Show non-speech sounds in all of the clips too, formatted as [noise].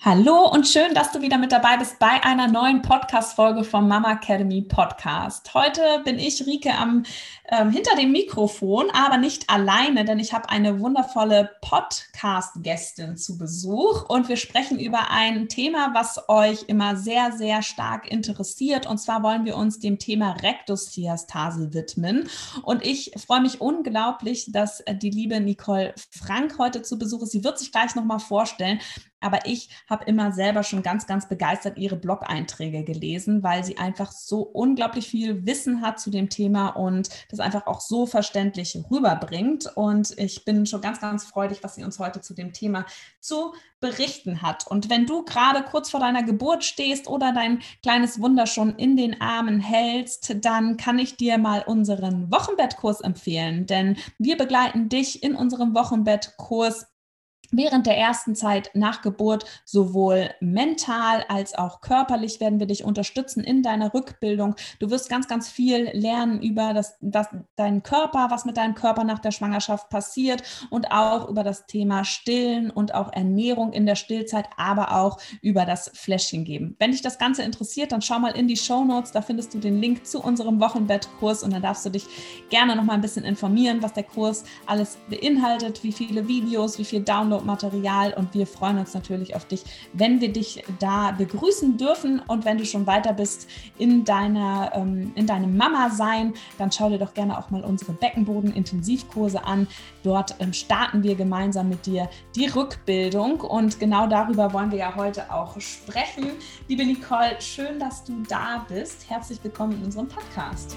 Hallo und schön, dass du wieder mit dabei bist bei einer neuen Podcast-Folge vom Mama Academy Podcast. Heute bin ich, Rike, am, ähm, hinter dem Mikrofon, aber nicht alleine, denn ich habe eine wundervolle Podcast-Gästin zu Besuch und wir sprechen über ein Thema, was euch immer sehr, sehr stark interessiert. Und zwar wollen wir uns dem Thema Rektusdiastase widmen. Und ich freue mich unglaublich, dass die liebe Nicole Frank heute zu Besuch ist. Sie wird sich gleich nochmal vorstellen. Aber ich habe immer selber schon ganz, ganz begeistert ihre Blog-Einträge gelesen, weil sie einfach so unglaublich viel Wissen hat zu dem Thema und das einfach auch so verständlich rüberbringt. Und ich bin schon ganz, ganz freudig, was sie uns heute zu dem Thema zu berichten hat. Und wenn du gerade kurz vor deiner Geburt stehst oder dein kleines Wunder schon in den Armen hältst, dann kann ich dir mal unseren Wochenbettkurs empfehlen, denn wir begleiten dich in unserem Wochenbettkurs Während der ersten Zeit nach Geburt sowohl mental als auch körperlich werden wir dich unterstützen in deiner Rückbildung. Du wirst ganz, ganz viel lernen über das, das, deinen Körper, was mit deinem Körper nach der Schwangerschaft passiert und auch über das Thema Stillen und auch Ernährung in der Stillzeit, aber auch über das Fläschchen geben. Wenn dich das Ganze interessiert, dann schau mal in die Show Notes. Da findest du den Link zu unserem Wochenbettkurs und dann darfst du dich gerne noch mal ein bisschen informieren, was der Kurs alles beinhaltet, wie viele Videos, wie viel Download Downloadmaterial und wir freuen uns natürlich auf dich, wenn wir dich da begrüßen dürfen und wenn du schon weiter bist in deiner ähm, in deinem Mama sein, dann schau dir doch gerne auch mal unsere Beckenboden-Intensivkurse an. Dort ähm, starten wir gemeinsam mit dir die Rückbildung und genau darüber wollen wir ja heute auch sprechen. Liebe Nicole, schön, dass du da bist. Herzlich willkommen in unserem Podcast.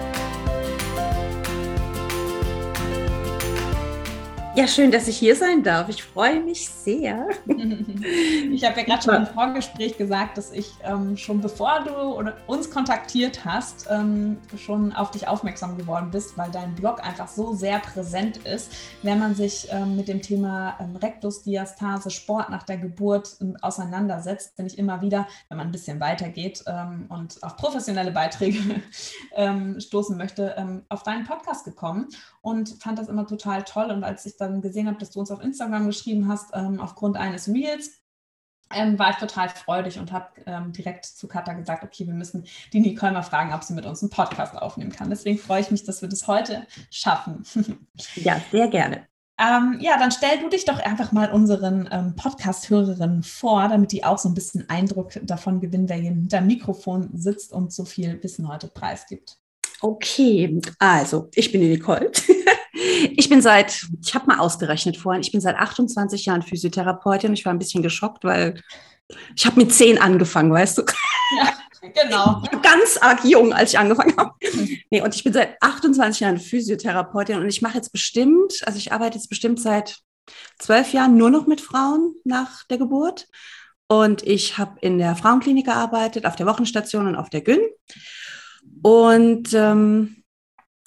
Ja, schön, dass ich hier sein darf. Ich freue mich sehr. [laughs] Ich habe ja gerade schon im Vorgespräch gesagt, dass ich ähm, schon bevor du uns kontaktiert hast, ähm, schon auf dich aufmerksam geworden bist, weil dein Blog einfach so sehr präsent ist, wenn man sich ähm, mit dem Thema ähm, Rektusdiastase, Sport nach der Geburt ähm, auseinandersetzt, bin ich immer wieder, wenn man ein bisschen weitergeht ähm, und auf professionelle Beiträge [laughs] stoßen möchte, auf deinen Podcast gekommen und fand das immer total toll. Und als ich dann gesehen habe, dass du uns auf Instagram geschrieben hast, ähm, aufgrund eines Reels, ähm, war ich total freudig und habe ähm, direkt zu Katha gesagt, okay, wir müssen die Nicole mal fragen, ob sie mit uns einen Podcast aufnehmen kann. Deswegen freue ich mich, dass wir das heute schaffen. [laughs] ja, sehr gerne. Ähm, ja, dann stell du dich doch einfach mal unseren ähm, Podcast-Hörerinnen vor, damit die auch so ein bisschen Eindruck davon gewinnen, wer hier hinter dem Mikrofon sitzt und so viel Wissen heute preisgibt. Okay, also ich bin die Nicole. [laughs] ich bin seit, ich habe mal ausgerechnet vorhin, ich bin seit 28 Jahren Physiotherapeutin. Ich war ein bisschen geschockt, weil ich habe mit zehn angefangen, weißt du? Ja, genau. Ganz arg jung, als ich angefangen habe. Nee, und ich bin seit 28 Jahren Physiotherapeutin und ich mache jetzt bestimmt, also ich arbeite jetzt bestimmt seit zwölf Jahren nur noch mit Frauen nach der Geburt. Und ich habe in der Frauenklinik gearbeitet, auf der Wochenstation und auf der Gyn. Und ähm,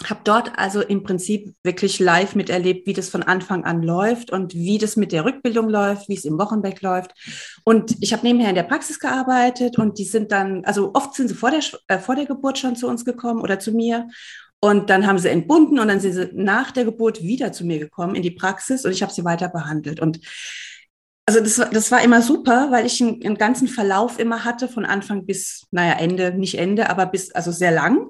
habe dort also im Prinzip wirklich live miterlebt, wie das von Anfang an läuft und wie das mit der Rückbildung läuft, wie es im Wochenbett läuft. Und ich habe nebenher in der Praxis gearbeitet und die sind dann, also oft sind sie vor der, äh, vor der Geburt schon zu uns gekommen oder zu mir. Und dann haben sie entbunden und dann sind sie nach der Geburt wieder zu mir gekommen in die Praxis und ich habe sie weiter behandelt. Und also das, das war immer super, weil ich einen, einen, ganzen Verlauf immer hatte, von Anfang bis, naja, Ende, nicht Ende, aber bis, also sehr lang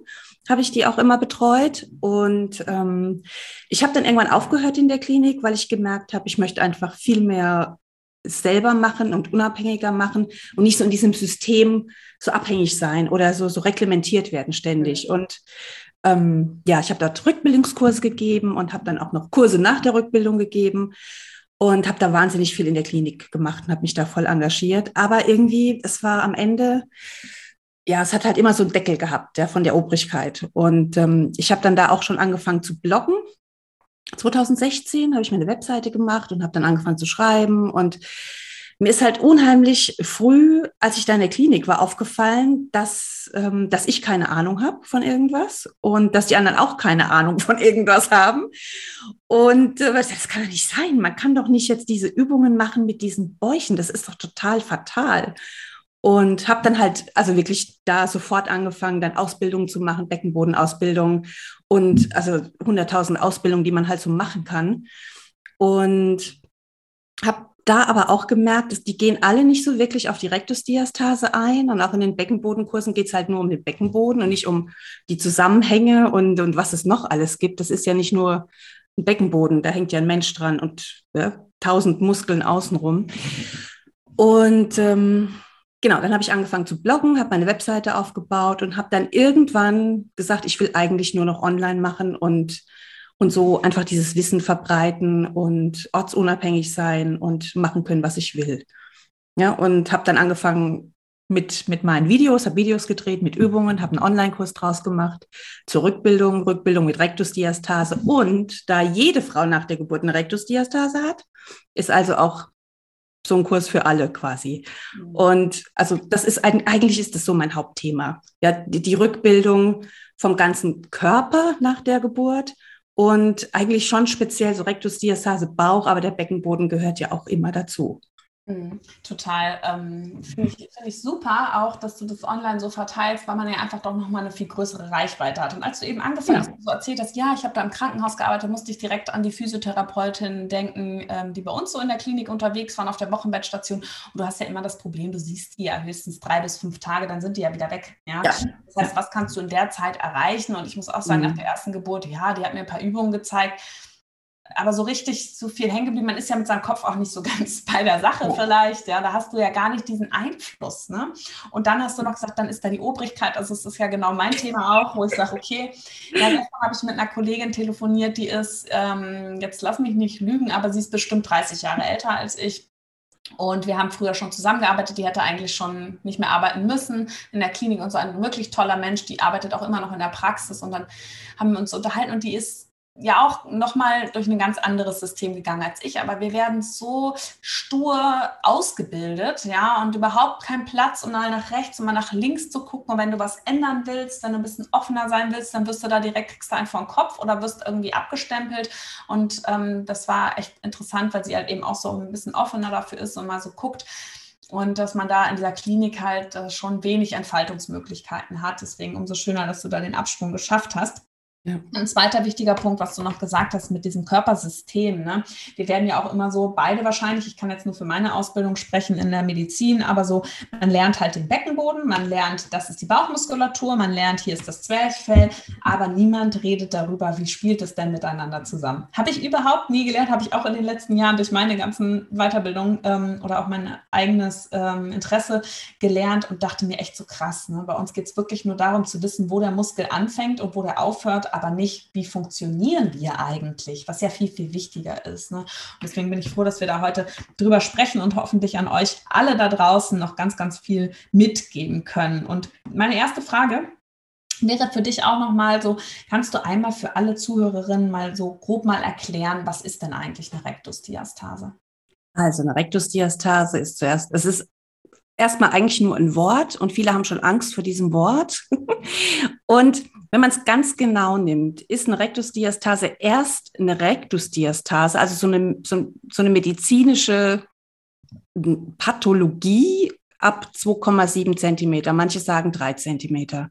habe ich die auch immer betreut. Und ähm, ich habe dann irgendwann aufgehört in der Klinik, weil ich gemerkt habe, ich möchte einfach viel mehr selber machen und unabhängiger machen und nicht so in diesem System so abhängig sein oder so, so reglementiert werden ständig. Und ähm, ja, ich habe dort Rückbildungskurse gegeben und habe dann auch noch Kurse nach der Rückbildung gegeben und habe da wahnsinnig viel in der Klinik gemacht und habe mich da voll engagiert. Aber irgendwie, es war am Ende, ja, es hat halt immer so einen Deckel gehabt, ja, von der Obrigkeit. Und ähm, ich habe dann da auch schon angefangen zu bloggen. 2016 habe ich meine Webseite gemacht und habe dann angefangen zu schreiben und mir ist halt unheimlich früh, als ich da in der Klinik war, aufgefallen, dass, ähm, dass ich keine Ahnung habe von irgendwas und dass die anderen auch keine Ahnung von irgendwas haben. Und äh, das kann doch nicht sein. Man kann doch nicht jetzt diese Übungen machen mit diesen Bäuchen. Das ist doch total fatal. Und habe dann halt, also wirklich da sofort angefangen, dann Ausbildungen zu machen, Beckenbodenausbildung und also 100.000 Ausbildungen, die man halt so machen kann. Und habe da aber auch gemerkt, dass die gehen alle nicht so wirklich auf die Rektusdiastase ein. Und auch in den Beckenbodenkursen geht es halt nur um den Beckenboden und nicht um die Zusammenhänge und, und was es noch alles gibt. Das ist ja nicht nur ein Beckenboden, da hängt ja ein Mensch dran und ja, tausend Muskeln außenrum. Und ähm, genau, dann habe ich angefangen zu bloggen, habe meine Webseite aufgebaut und habe dann irgendwann gesagt, ich will eigentlich nur noch online machen und und so einfach dieses Wissen verbreiten und ortsunabhängig sein und machen können, was ich will. Ja, und habe dann angefangen mit, mit meinen Videos, habe Videos gedreht mit Übungen, habe einen Online-Kurs draus gemacht zur Rückbildung, Rückbildung mit Rektusdiastase. Und da jede Frau nach der Geburt eine Rektusdiastase hat, ist also auch so ein Kurs für alle quasi. Mhm. Und also das ist eigentlich ist das so mein Hauptthema. Ja, die, die Rückbildung vom ganzen Körper nach der Geburt und eigentlich schon speziell so Rektusdiastase Bauch, aber der Beckenboden gehört ja auch immer dazu. Mhm, total. Ähm, Finde ich, find ich super auch, dass du das online so verteilst, weil man ja einfach doch nochmal eine viel größere Reichweite hat. Und als du eben angefangen ja. hast, so erzählt hast, ja, ich habe da im Krankenhaus gearbeitet, musste ich direkt an die Physiotherapeutin denken, ähm, die bei uns so in der Klinik unterwegs waren, auf der Wochenbettstation. Und du hast ja immer das Problem, du siehst die ja höchstens drei bis fünf Tage, dann sind die ja wieder weg. Ja? ja. Das heißt, was kannst du in der Zeit erreichen? Und ich muss auch sagen, mhm. nach der ersten Geburt, ja, die hat mir ein paar Übungen gezeigt aber so richtig so viel hängen geblieben. Man ist ja mit seinem Kopf auch nicht so [laughs] ganz bei der Sache oh. vielleicht. Ja, da hast du ja gar nicht diesen Einfluss. Ne? Und dann hast du noch gesagt, dann ist da die Obrigkeit. Also es ist ja genau mein Thema auch, wo ich sage, okay, ja, gestern habe ich mit einer Kollegin telefoniert, die ist, ähm, jetzt lass mich nicht lügen, aber sie ist bestimmt 30 Jahre älter als ich. Und wir haben früher schon zusammengearbeitet. Die hätte eigentlich schon nicht mehr arbeiten müssen in der Klinik und so ein wirklich toller Mensch. Die arbeitet auch immer noch in der Praxis. Und dann haben wir uns unterhalten und die ist ja auch nochmal durch ein ganz anderes System gegangen als ich, aber wir werden so stur ausgebildet, ja, und überhaupt kein Platz, um mal nach rechts und mal nach links zu gucken. Und wenn du was ändern willst, wenn du ein bisschen offener sein willst, dann wirst du da direkt, kriegst du einen vor den Kopf oder wirst irgendwie abgestempelt. Und ähm, das war echt interessant, weil sie halt eben auch so ein bisschen offener dafür ist und mal so guckt. Und dass man da in dieser Klinik halt äh, schon wenig Entfaltungsmöglichkeiten hat. Deswegen umso schöner, dass du da den Absprung geschafft hast. Ja. Ein zweiter wichtiger Punkt, was du noch gesagt hast mit diesem Körpersystem. Ne? Wir werden ja auch immer so, beide wahrscheinlich, ich kann jetzt nur für meine Ausbildung sprechen in der Medizin, aber so, man lernt halt den Beckenboden, man lernt, das ist die Bauchmuskulatur, man lernt, hier ist das Zwerchfell, aber niemand redet darüber, wie spielt es denn miteinander zusammen. Habe ich überhaupt nie gelernt, habe ich auch in den letzten Jahren durch meine ganzen Weiterbildungen ähm, oder auch mein eigenes ähm, Interesse gelernt und dachte mir echt so krass. Ne? Bei uns geht es wirklich nur darum zu wissen, wo der Muskel anfängt und wo der aufhört aber nicht, wie funktionieren wir eigentlich, was ja viel, viel wichtiger ist. Ne? Deswegen bin ich froh, dass wir da heute drüber sprechen und hoffentlich an euch alle da draußen noch ganz, ganz viel mitgeben können. Und meine erste Frage, wäre für dich auch nochmal so, kannst du einmal für alle Zuhörerinnen mal so grob mal erklären, was ist denn eigentlich eine Rektusdiastase? Also eine Rektusdiastase ist zuerst, es ist erstmal eigentlich nur ein Wort und viele haben schon Angst vor diesem Wort. [laughs] und wenn man es ganz genau nimmt, ist eine Rektusdiastase erst eine Rektusdiastase, also so eine, so, so eine medizinische Pathologie ab 2,7 Zentimeter. Manche sagen drei Zentimeter.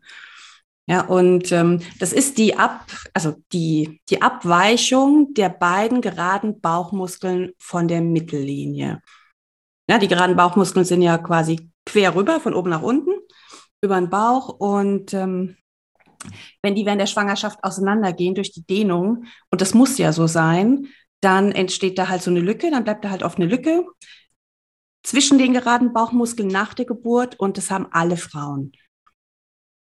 Ja, und ähm, das ist die Ab, also die, die Abweichung der beiden geraden Bauchmuskeln von der Mittellinie. Ja, die geraden Bauchmuskeln sind ja quasi quer rüber, von oben nach unten, über den Bauch. Und ähm, wenn die während der Schwangerschaft auseinandergehen durch die Dehnung, und das muss ja so sein, dann entsteht da halt so eine Lücke, dann bleibt da halt oft eine Lücke zwischen den geraden Bauchmuskeln nach der Geburt und das haben alle Frauen.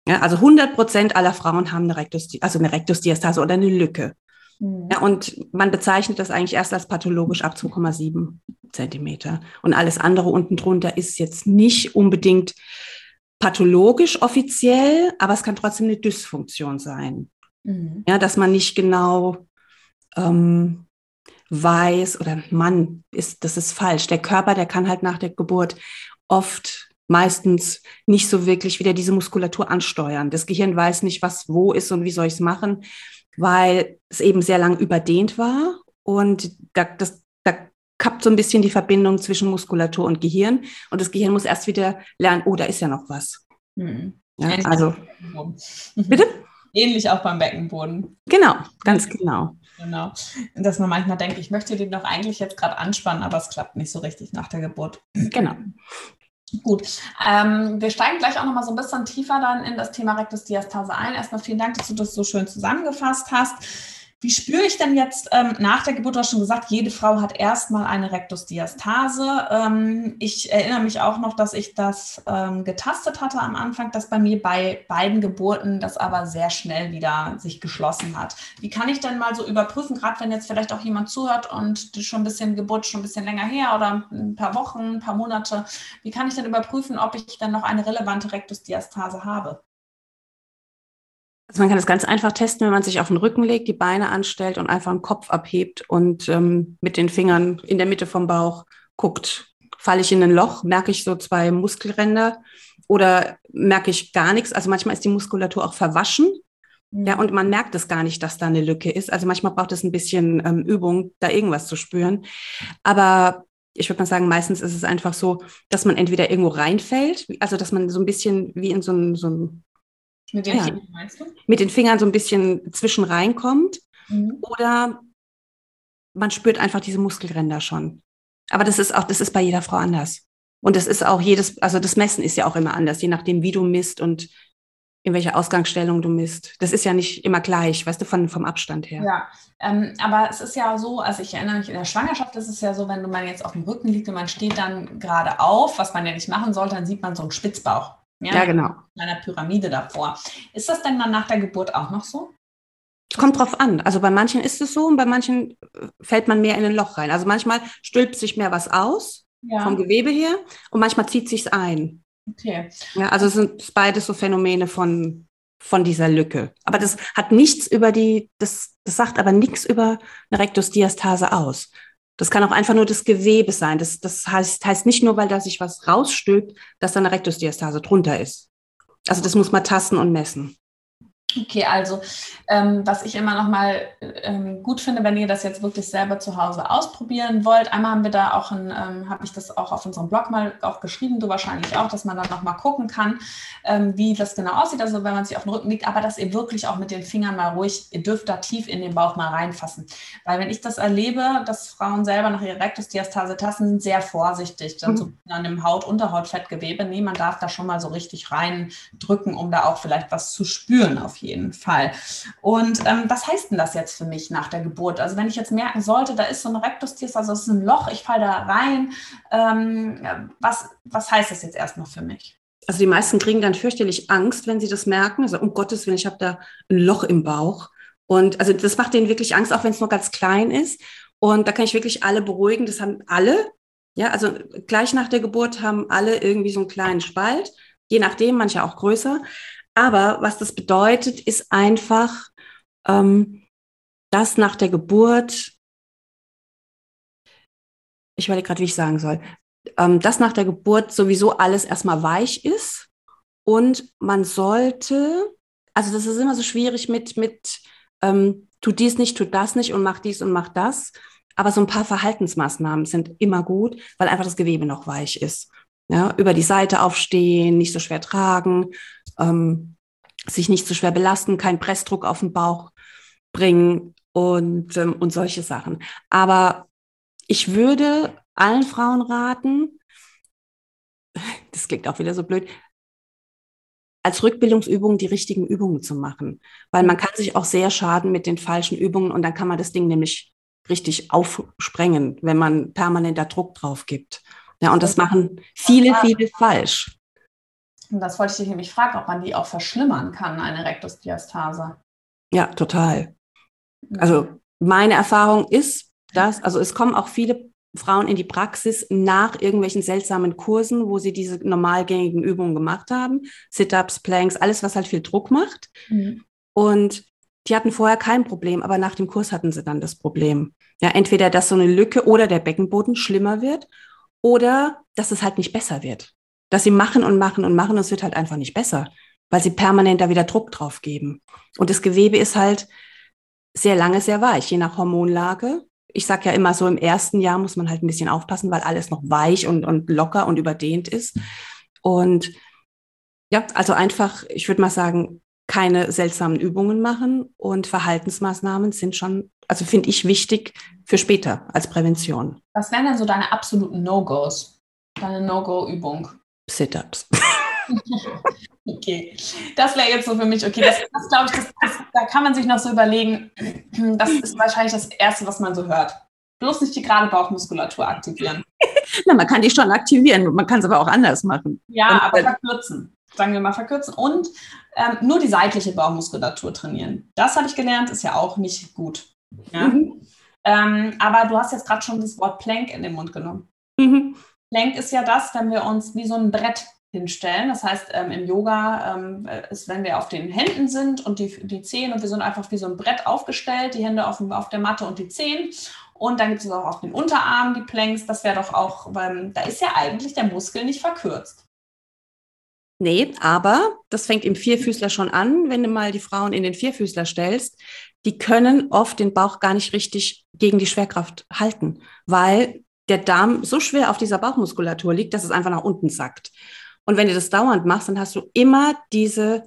Ja, also 100 Prozent aller Frauen haben eine, Rektus, also eine oder eine Lücke. Mhm. Ja, und man bezeichnet das eigentlich erst als pathologisch ab 2,7 Zentimeter. Und alles andere unten drunter ist jetzt nicht unbedingt pathologisch offiziell, aber es kann trotzdem eine Dysfunktion sein. Mhm. Ja, dass man nicht genau ähm, weiß oder Mann, ist, das ist falsch. Der Körper, der kann halt nach der Geburt oft meistens nicht so wirklich wieder diese Muskulatur ansteuern. Das Gehirn weiß nicht, was wo ist und wie soll ich es machen, weil es eben sehr lang überdehnt war und da, das, da kappt so ein bisschen die Verbindung zwischen Muskulatur und Gehirn und das Gehirn muss erst wieder lernen, oh, da ist ja noch was. Hm. Ja, also, bitte? [laughs] Ähnlich auch beim Beckenboden. Genau, ganz genau. Genau. Dass man manchmal denkt, ich möchte den doch eigentlich jetzt gerade anspannen, aber es klappt nicht so richtig nach der Geburt. Genau. [laughs] Gut, ähm, wir steigen gleich auch noch mal so ein bisschen tiefer dann in das Thema Rektusdiastase ein. Erstmal vielen Dank, dass du das so schön zusammengefasst hast. Wie spüre ich denn jetzt ähm, nach der Geburt? Du hast schon gesagt, jede Frau hat erstmal eine Rektusdiastase. Ähm, ich erinnere mich auch noch, dass ich das ähm, getastet hatte am Anfang, dass bei mir bei beiden Geburten das aber sehr schnell wieder sich geschlossen hat. Wie kann ich denn mal so überprüfen, gerade wenn jetzt vielleicht auch jemand zuhört und schon ein bisschen Geburt schon ein bisschen länger her oder ein paar Wochen, ein paar Monate, wie kann ich denn überprüfen, ob ich dann noch eine relevante Rektusdiastase habe? Also man kann das ganz einfach testen, wenn man sich auf den Rücken legt, die Beine anstellt und einfach den Kopf abhebt und ähm, mit den Fingern in der Mitte vom Bauch guckt. Falle ich in ein Loch, merke ich so zwei Muskelränder oder merke ich gar nichts. Also manchmal ist die Muskulatur auch verwaschen. Ja, mhm. und man merkt es gar nicht, dass da eine Lücke ist. Also manchmal braucht es ein bisschen ähm, Übung, da irgendwas zu spüren. Aber ich würde mal sagen, meistens ist es einfach so, dass man entweder irgendwo reinfällt, also dass man so ein bisschen wie in so ein, so ein mit den, ja. Fingern, meinst du? Mit den Fingern so ein bisschen zwischen reinkommt. Mhm. Oder man spürt einfach diese Muskelränder schon. Aber das ist auch, das ist bei jeder Frau anders. Und das ist auch jedes, also das Messen ist ja auch immer anders, je nachdem, wie du misst und in welcher Ausgangsstellung du misst. Das ist ja nicht immer gleich, weißt du, von, vom Abstand her. Ja, ähm, aber es ist ja so, also ich erinnere mich, in der Schwangerschaft ist es ja so, wenn man jetzt auf dem Rücken liegt und man steht dann gerade auf, was man ja nicht machen sollte, dann sieht man so einen Spitzbauch. Ja, ja genau. Einer Pyramide davor. Ist das denn dann nach der Geburt auch noch so? Kommt drauf an. Also bei manchen ist es so und bei manchen äh, fällt man mehr in ein Loch rein. Also manchmal stülpt sich mehr was aus ja. vom Gewebe her und manchmal zieht sich ein. Okay. Ja, also es sind beides so Phänomene von, von dieser Lücke. Aber das hat nichts über die, das, das sagt aber nichts über eine Rektusdiastase aus. Das kann auch einfach nur das Gewebe sein. Das, das heißt, heißt nicht nur, weil da sich was rausstülpt, dass da eine Rektusdiastase drunter ist. Also das muss man tasten und messen. Okay, also ähm, was ich immer noch mal ähm, gut finde, wenn ihr das jetzt wirklich selber zu Hause ausprobieren wollt. Einmal haben wir da auch ein, ähm, habe ich das auch auf unserem Blog mal auch geschrieben, du wahrscheinlich auch, dass man dann noch mal gucken kann, ähm, wie das genau aussieht. Also wenn man sich auf den Rücken liegt, aber dass ihr wirklich auch mit den Fingern mal ruhig, ihr dürft da tief in den Bauch mal reinfassen, weil wenn ich das erlebe, dass Frauen selber nach ihrer Rektusdiastase tasten, sind sehr vorsichtig, dann mhm. so an dem Haut-Unterhautfettgewebe. Nee, man darf da schon mal so richtig reindrücken, um da auch vielleicht was zu spüren auf jeden Fall. Und ähm, was heißt denn das jetzt für mich nach der Geburt? Also wenn ich jetzt merken sollte, da ist so ein Rektusdias, also es ist ein Loch, ich falle da rein, ähm, was, was heißt das jetzt erstmal für mich? Also die meisten kriegen dann fürchterlich Angst, wenn sie das merken. Also um Gottes Willen, ich habe da ein Loch im Bauch. Und also das macht denen wirklich Angst, auch wenn es nur ganz klein ist. Und da kann ich wirklich alle beruhigen. Das haben alle. Ja, also gleich nach der Geburt haben alle irgendwie so einen kleinen Spalt, je nachdem, manche auch größer. Aber was das bedeutet, ist einfach, ähm, dass nach der Geburt, ich überlege gerade, wie ich sagen soll, ähm, dass nach der Geburt sowieso alles erstmal weich ist und man sollte, also das ist immer so schwierig mit, mit ähm, tu dies nicht, tu das nicht und mach dies und mach das. Aber so ein paar Verhaltensmaßnahmen sind immer gut, weil einfach das Gewebe noch weich ist. Ja, über die Seite aufstehen, nicht so schwer tragen, ähm, sich nicht so schwer belasten, keinen Pressdruck auf den Bauch bringen und, ähm, und solche Sachen. Aber ich würde allen Frauen raten, [laughs] das klingt auch wieder so blöd, als Rückbildungsübung die richtigen Übungen zu machen. Weil man kann sich auch sehr schaden mit den falschen Übungen und dann kann man das Ding nämlich richtig aufsprengen, wenn man permanent da Druck drauf gibt. Ja, und das machen viele, viele falsch. Und das wollte ich dich nämlich fragen, ob man die auch verschlimmern kann, eine Rektusdiastase. Ja, total. Also meine Erfahrung ist, dass, also es kommen auch viele Frauen in die Praxis nach irgendwelchen seltsamen Kursen, wo sie diese normalgängigen Übungen gemacht haben, Sit-ups, Planks, alles, was halt viel Druck macht. Mhm. Und die hatten vorher kein Problem, aber nach dem Kurs hatten sie dann das Problem. Ja, entweder, dass so eine Lücke oder der Beckenboden schlimmer wird oder dass es halt nicht besser wird. Dass sie machen und machen und machen und es wird halt einfach nicht besser, weil sie permanent da wieder Druck drauf geben. Und das Gewebe ist halt sehr lange sehr weich, je nach Hormonlage. Ich sage ja immer so, im ersten Jahr muss man halt ein bisschen aufpassen, weil alles noch weich und, und locker und überdehnt ist. Und ja, also einfach, ich würde mal sagen, keine seltsamen Übungen machen und Verhaltensmaßnahmen sind schon, also finde ich wichtig für später als Prävention. Was wären denn so deine absoluten No-Gos? Deine No-Go-Übung? Sit-ups. [laughs] okay, das wäre jetzt so für mich, okay, das, das glaube ich, das, das, da kann man sich noch so überlegen, das ist wahrscheinlich das Erste, was man so hört. Bloß nicht die gerade Bauchmuskulatur aktivieren. Na, man kann die schon aktivieren, man kann es aber auch anders machen. Ja, und, aber verkürzen sagen wir mal verkürzen, und ähm, nur die seitliche Bauchmuskulatur trainieren. Das habe ich gelernt, ist ja auch nicht gut. Ja? Mhm. Ähm, aber du hast jetzt gerade schon das Wort Plank in den Mund genommen. Mhm. Plank ist ja das, wenn wir uns wie so ein Brett hinstellen. Das heißt, ähm, im Yoga ähm, ist, wenn wir auf den Händen sind und die, die Zehen und wir sind einfach wie so ein Brett aufgestellt, die Hände auf, auf der Matte und die Zehen. Und dann gibt es auch auf den Unterarmen die Planks. Das wäre doch auch, ähm, da ist ja eigentlich der Muskel nicht verkürzt. Nee, aber das fängt im Vierfüßler schon an, wenn du mal die Frauen in den Vierfüßler stellst. Die können oft den Bauch gar nicht richtig gegen die Schwerkraft halten, weil der Darm so schwer auf dieser Bauchmuskulatur liegt, dass es einfach nach unten sackt. Und wenn du das dauernd machst, dann hast du immer diese,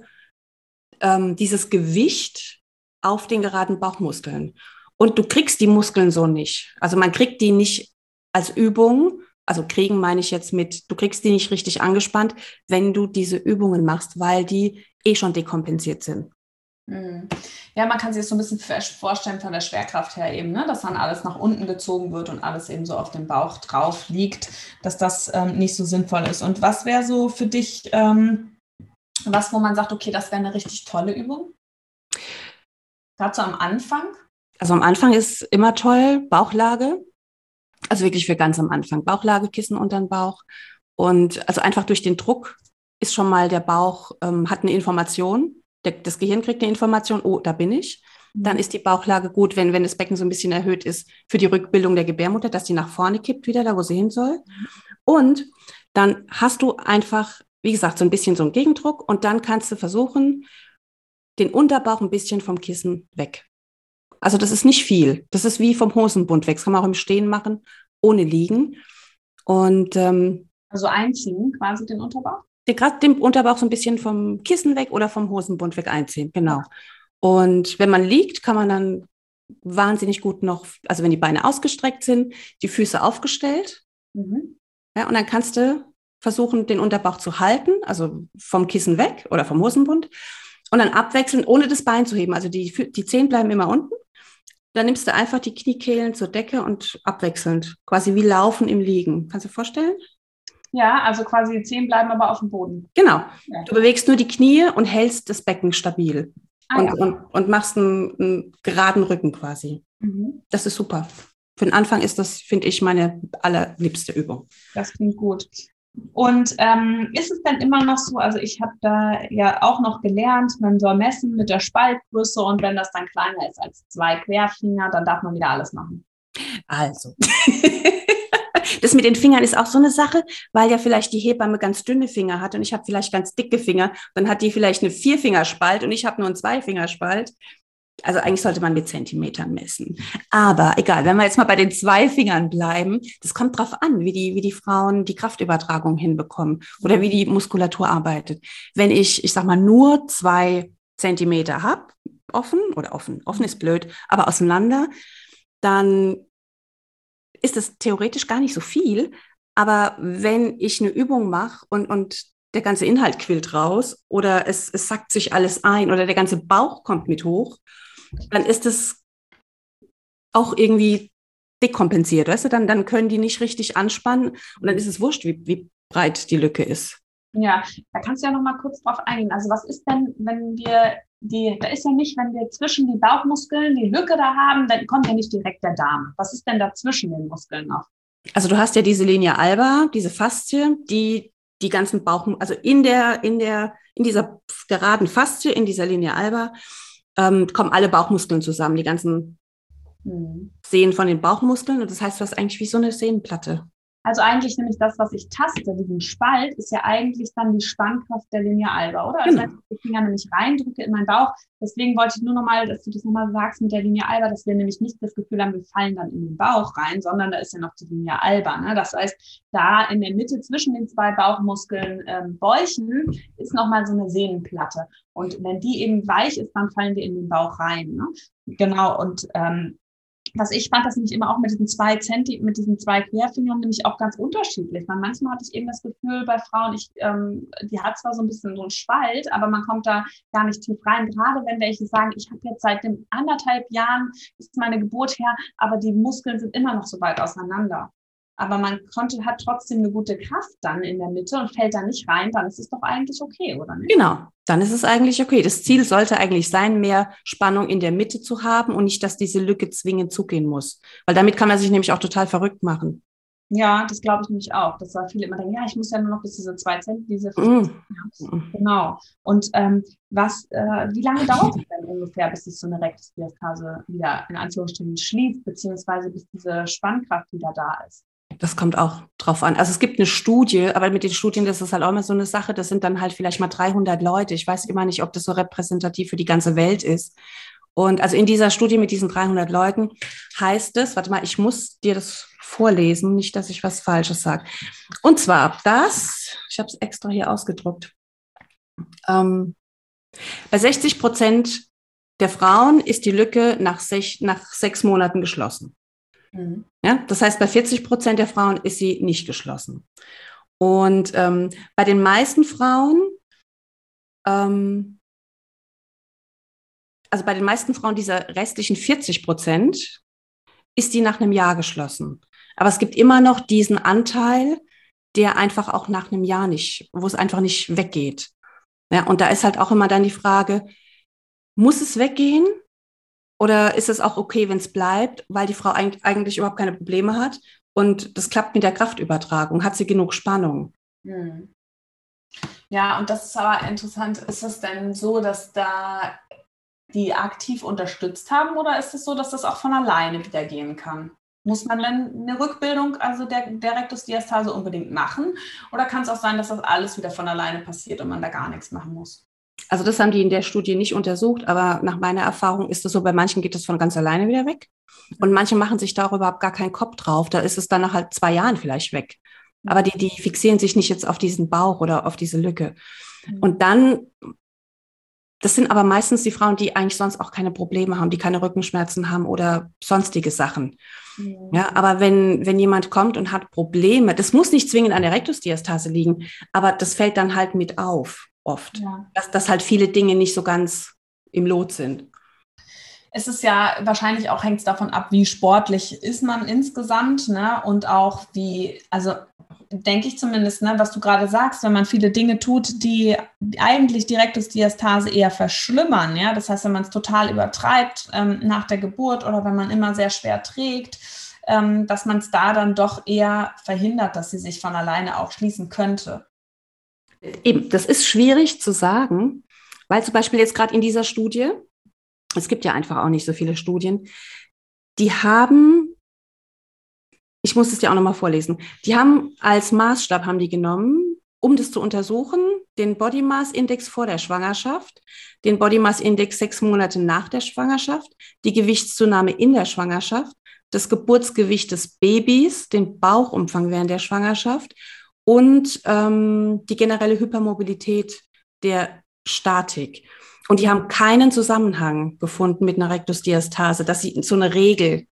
ähm, dieses Gewicht auf den geraden Bauchmuskeln. Und du kriegst die Muskeln so nicht. Also man kriegt die nicht als Übung, also kriegen meine ich jetzt mit, du kriegst die nicht richtig angespannt, wenn du diese Übungen machst, weil die eh schon dekompensiert sind. Mhm. Ja, man kann sich das so ein bisschen vorstellen von der Schwerkraft her eben, ne? dass dann alles nach unten gezogen wird und alles eben so auf dem Bauch drauf liegt, dass das ähm, nicht so sinnvoll ist. Und was wäre so für dich ähm, was, wo man sagt, okay, das wäre eine richtig tolle Übung? Dazu am Anfang? Also am Anfang ist immer toll, Bauchlage. Also wirklich für ganz am Anfang. Bauchlage, Kissen unter den Bauch. Und also einfach durch den Druck ist schon mal der Bauch, ähm, hat eine Information. Das Gehirn kriegt eine Information, oh, da bin ich. Mhm. Dann ist die Bauchlage gut, wenn, wenn das Becken so ein bisschen erhöht ist für die Rückbildung der Gebärmutter, dass die nach vorne kippt wieder, da wo sie hin soll. Und dann hast du einfach, wie gesagt, so ein bisschen so einen Gegendruck und dann kannst du versuchen, den Unterbauch ein bisschen vom Kissen weg also das ist nicht viel. Das ist wie vom Hosenbund weg. Das kann man auch im Stehen machen, ohne liegen. Und ähm, also einziehen, quasi den Unterbauch? Gerade den Unterbauch so ein bisschen vom Kissen weg oder vom Hosenbund weg einziehen, genau. Und wenn man liegt, kann man dann wahnsinnig gut noch, also wenn die Beine ausgestreckt sind, die Füße aufgestellt. Mhm. Ja, und dann kannst du versuchen, den Unterbauch zu halten, also vom Kissen weg oder vom Hosenbund. Und dann abwechselnd, ohne das Bein zu heben. Also die, die Zehen bleiben immer unten. Dann nimmst du einfach die Kniekehlen zur Decke und abwechselnd, quasi wie Laufen im Liegen. Kannst du dir vorstellen? Ja, also quasi die Zehen bleiben aber auf dem Boden. Genau. Ja. Du bewegst nur die Knie und hältst das Becken stabil. Ah, und, ja. und, und, machst einen, einen, geraden Rücken quasi. Mhm. Das ist super. Für den Anfang ist das, finde ich, meine allerliebste Übung. Das klingt gut. Und ähm, ist es denn immer noch so, also ich habe da ja auch noch gelernt, man soll messen mit der Spaltgröße und wenn das dann kleiner ist als zwei Querfinger, dann darf man wieder alles machen. Also. [laughs] Das mit den Fingern ist auch so eine Sache, weil ja vielleicht die Hebamme ganz dünne Finger hat und ich habe vielleicht ganz dicke Finger. Dann hat die vielleicht eine Vierfingerspalt und ich habe nur einen Zweifingerspalt. Also eigentlich sollte man mit Zentimetern messen. Aber egal, wenn wir jetzt mal bei den zwei Fingern bleiben, das kommt drauf an, wie die, wie die Frauen die Kraftübertragung hinbekommen oder wie die Muskulatur arbeitet. Wenn ich, ich sag mal, nur zwei Zentimeter habe, offen oder offen, offen ist blöd, aber auseinander, dann ist das theoretisch gar nicht so viel. Aber wenn ich eine Übung mache und, und der ganze Inhalt quillt raus oder es, es sackt sich alles ein oder der ganze Bauch kommt mit hoch, dann ist es auch irgendwie dekompensiert, weißt du, dann, dann können die nicht richtig anspannen und dann ist es wurscht, wie, wie breit die Lücke ist. Ja, da kannst du ja noch mal kurz drauf eingehen. Also was ist denn, wenn wir die, da ist ja nicht, wenn wir zwischen die Bauchmuskeln die Lücke da haben, dann kommt ja nicht direkt der Darm. Was ist denn da zwischen den Muskeln noch? Also du hast ja diese Linie alba, diese Faszie, die die ganzen Bauch, also in der, in der, in dieser geraden Faszie, in dieser Linie alba, ähm, kommen alle Bauchmuskeln zusammen, die ganzen mhm. Sehnen von den Bauchmuskeln. Und das heißt, du hast eigentlich wie so eine Sehnenplatte. Also eigentlich nämlich das, was ich taste, diesen Spalt, ist ja eigentlich dann die Spannkraft der Linie alba, oder? Also genau. ich die Finger nämlich reindrücke in meinen Bauch. Deswegen wollte ich nur nochmal, dass du das nochmal sagst mit der Linie alba, dass wir nämlich nicht das Gefühl haben, wir fallen dann in den Bauch rein, sondern da ist ja noch die Linie alba. Ne? Das heißt, da in der Mitte zwischen den zwei Bauchmuskeln ähm, Bäuchen ist nochmal so eine Sehnenplatte. Und wenn die eben weich ist, dann fallen wir in den Bauch rein. Ne? Genau. Und ähm, was ich fand, das nämlich immer auch mit diesen zwei Zenti, mit diesen zwei Querfingern nämlich auch ganz unterschiedlich. Weil manchmal hatte ich eben das Gefühl bei Frauen, ich, ähm, die hat zwar so ein bisschen so einen Spalt, aber man kommt da gar nicht tief rein. Gerade wenn welche sagen, ich habe jetzt seit dem anderthalb Jahren ist meine Geburt her, aber die Muskeln sind immer noch so weit auseinander aber man konnte, hat trotzdem eine gute Kraft dann in der Mitte und fällt da nicht rein, dann ist es doch eigentlich okay, oder nicht? Genau, dann ist es eigentlich okay. Das Ziel sollte eigentlich sein, mehr Spannung in der Mitte zu haben und nicht, dass diese Lücke zwingend zugehen muss. Weil damit kann man sich nämlich auch total verrückt machen. Ja, das glaube ich nämlich auch. Das war viele immer denken, ja, ich muss ja nur noch bis diese zwei Cent, diese mm. ja, Genau. Und ähm, was, äh, wie lange dauert es denn ungefähr, bis sich so eine Rektusdiastase wieder in Anführungsstrichen schließt, beziehungsweise bis diese Spannkraft wieder da ist? Das kommt auch drauf an. Also es gibt eine Studie, aber mit den Studien, das ist halt auch immer so eine Sache. Das sind dann halt vielleicht mal 300 Leute. Ich weiß immer nicht, ob das so repräsentativ für die ganze Welt ist. Und also in dieser Studie mit diesen 300 Leuten heißt es, warte mal, ich muss dir das vorlesen, nicht, dass ich was Falsches sage. Und zwar das, ich habe es extra hier ausgedruckt. Ähm, bei 60 Prozent der Frauen ist die Lücke nach, sech, nach sechs Monaten geschlossen. Mhm. Ja, das heißt, bei 40 Prozent der Frauen ist sie nicht geschlossen. Und ähm, bei den meisten Frauen, ähm, also bei den meisten Frauen dieser restlichen 40 Prozent, ist die nach einem Jahr geschlossen. Aber es gibt immer noch diesen Anteil, der einfach auch nach einem Jahr nicht, wo es einfach nicht weggeht. Ja, und da ist halt auch immer dann die Frage, muss es weggehen? Oder ist es auch okay, wenn es bleibt, weil die Frau eigentlich überhaupt keine Probleme hat und das klappt mit der Kraftübertragung? Hat sie genug Spannung? Hm. Ja, und das ist aber interessant. Ist es denn so, dass da die aktiv unterstützt haben oder ist es so, dass das auch von alleine wieder gehen kann? Muss man dann eine Rückbildung, also der, der Rektusdiastase unbedingt machen? Oder kann es auch sein, dass das alles wieder von alleine passiert und man da gar nichts machen muss? Also das haben die in der Studie nicht untersucht, aber nach meiner Erfahrung ist es so, bei manchen geht es von ganz alleine wieder weg. Und manche machen sich darüber überhaupt gar keinen Kopf drauf. Da ist es dann nach halt zwei Jahren vielleicht weg. Aber die, die fixieren sich nicht jetzt auf diesen Bauch oder auf diese Lücke. Mhm. Und dann, das sind aber meistens die Frauen, die eigentlich sonst auch keine Probleme haben, die keine Rückenschmerzen haben oder sonstige Sachen. Mhm. Ja, aber wenn, wenn jemand kommt und hat Probleme, das muss nicht zwingend an der Rektusdiastase liegen, aber das fällt dann halt mit auf oft. Ja. Dass, dass halt viele Dinge nicht so ganz im Lot sind. Es ist ja wahrscheinlich auch hängt es davon ab, wie sportlich ist man insgesamt, ne? Und auch wie, also denke ich zumindest, ne, was du gerade sagst, wenn man viele Dinge tut, die eigentlich die Rektusdiastase eher verschlimmern, ja, das heißt, wenn man es total übertreibt ähm, nach der Geburt oder wenn man immer sehr schwer trägt, ähm, dass man es da dann doch eher verhindert, dass sie sich von alleine auch schließen könnte. Eben, das ist schwierig zu sagen, weil zum Beispiel jetzt gerade in dieser Studie, es gibt ja einfach auch nicht so viele Studien, die haben, ich muss es dir auch nochmal vorlesen, die haben als Maßstab, haben die genommen, um das zu untersuchen, den Body Mass Index vor der Schwangerschaft, den Body Mass Index sechs Monate nach der Schwangerschaft, die Gewichtszunahme in der Schwangerschaft, das Geburtsgewicht des Babys, den Bauchumfang während der Schwangerschaft und ähm, die generelle Hypermobilität der Statik. Und die haben keinen Zusammenhang gefunden mit einer Rektusdiastase, dass sie so eine Regel,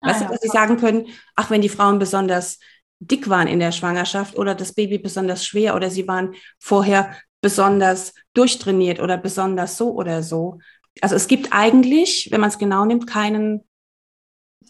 ah, weißt ja, du, dass sie sagen können, ach, wenn die Frauen besonders dick waren in der Schwangerschaft oder das Baby besonders schwer oder sie waren vorher besonders durchtrainiert oder besonders so oder so. Also es gibt eigentlich, wenn man es genau nimmt, keinen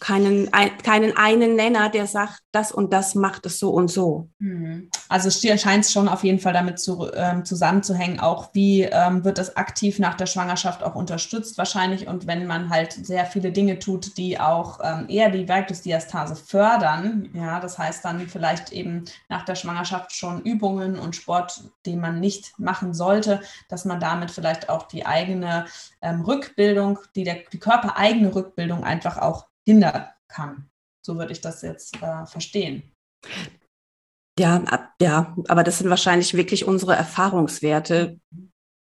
keinen, ein, keinen einen Nenner, der sagt, das und das macht es so und so. Hm. Also es scheint schon auf jeden Fall damit zu, ähm, zusammenzuhängen, auch wie ähm, wird das aktiv nach der Schwangerschaft auch unterstützt wahrscheinlich und wenn man halt sehr viele Dinge tut, die auch ähm, eher die Werkdosdiastase fördern, ja, das heißt dann vielleicht eben nach der Schwangerschaft schon Übungen und Sport, den man nicht machen sollte, dass man damit vielleicht auch die eigene ähm, Rückbildung, die, der, die körpereigene Rückbildung einfach auch hindern kann. So würde ich das jetzt äh, verstehen. Ja, ja, aber das sind wahrscheinlich wirklich unsere Erfahrungswerte.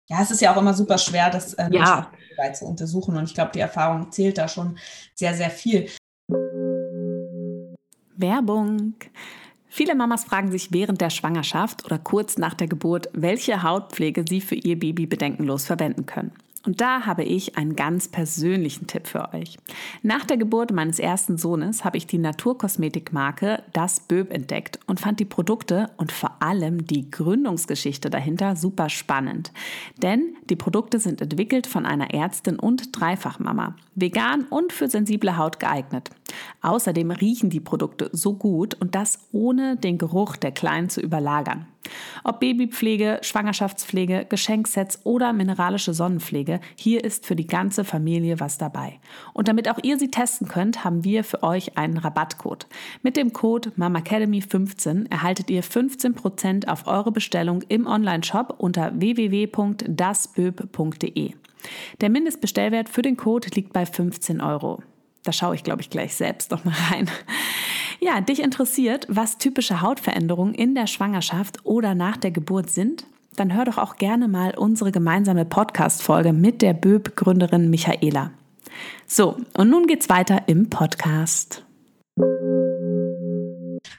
Ja, es ist ja auch immer super schwer, das äh, ja. zu untersuchen. Und ich glaube, die Erfahrung zählt da schon sehr, sehr viel. Werbung. Viele Mamas fragen sich während der Schwangerschaft oder kurz nach der Geburt, welche Hautpflege sie für ihr Baby bedenkenlos verwenden können. Und da habe ich einen ganz persönlichen Tipp für euch. Nach der Geburt meines ersten Sohnes habe ich die Naturkosmetikmarke Das Böb entdeckt und fand die Produkte und vor allem die Gründungsgeschichte dahinter super spannend. Denn die Produkte sind entwickelt von einer Ärztin und Dreifachmama, vegan und für sensible Haut geeignet. Außerdem riechen die Produkte so gut und das ohne den Geruch der Kleinen zu überlagern. Ob Babypflege, Schwangerschaftspflege, Geschenksets oder mineralische Sonnenpflege, hier ist für die ganze Familie was dabei. Und damit auch ihr sie testen könnt, haben wir für euch einen Rabattcode. Mit dem Code MAMAcademy15 erhaltet ihr 15% auf eure Bestellung im Onlineshop unter www.dasböb.de. Der Mindestbestellwert für den Code liegt bei 15 Euro. Da schaue ich, glaube ich, gleich selbst noch mal rein. Ja, dich interessiert, was typische Hautveränderungen in der Schwangerschaft oder nach der Geburt sind? Dann hör doch auch gerne mal unsere gemeinsame Podcast-Folge mit der Böb-Gründerin Michaela. So, und nun geht's weiter im Podcast.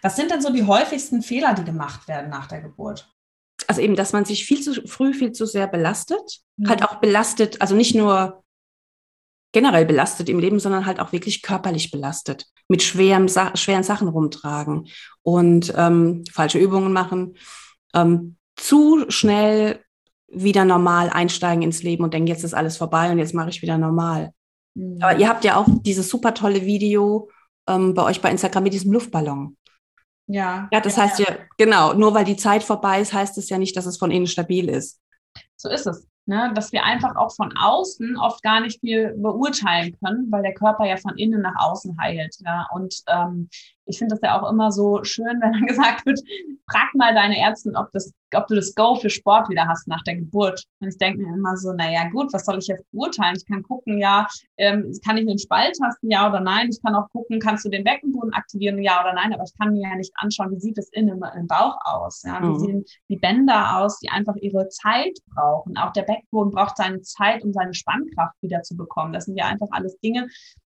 Was sind denn so die häufigsten Fehler, die gemacht werden nach der Geburt? Also eben, dass man sich viel zu früh, viel zu sehr belastet. Mhm. Halt auch belastet, also nicht nur generell belastet im Leben, sondern halt auch wirklich körperlich belastet, mit schweren, schweren Sachen rumtragen und ähm, falsche Übungen machen, ähm, zu schnell wieder normal einsteigen ins Leben und denken, jetzt ist alles vorbei und jetzt mache ich wieder normal. Mhm. Aber ihr habt ja auch dieses super tolle Video ähm, bei euch bei Instagram mit diesem Luftballon. Ja. Ja, das ja, heißt ja, genau, nur weil die Zeit vorbei ist, heißt es ja nicht, dass es von innen stabil ist. So ist es. Ne, dass wir einfach auch von außen oft gar nicht viel beurteilen können, weil der Körper ja von innen nach außen heilt. Ja. Und ähm, ich finde das ja auch immer so schön, wenn dann [laughs] gesagt wird, frag mal deine Ärztin, ob, das, ob du das Go für Sport wieder hast nach der Geburt. Und ich denke mir immer so, naja gut, was soll ich jetzt beurteilen? Ich kann gucken, ja, ähm, kann ich einen Spalt tasten, ja oder nein? Ich kann auch gucken, kannst du den Beckenboden aktivieren, ja oder nein? Aber ich kann mir ja nicht anschauen, wie sieht es innen im Bauch aus? Ja? Wie mhm. sehen die Bänder aus, die einfach ihre Zeit brauchen? Auch der Beckenboden braucht seine Zeit, um seine Spannkraft wieder zu bekommen. Das sind ja einfach alles Dinge,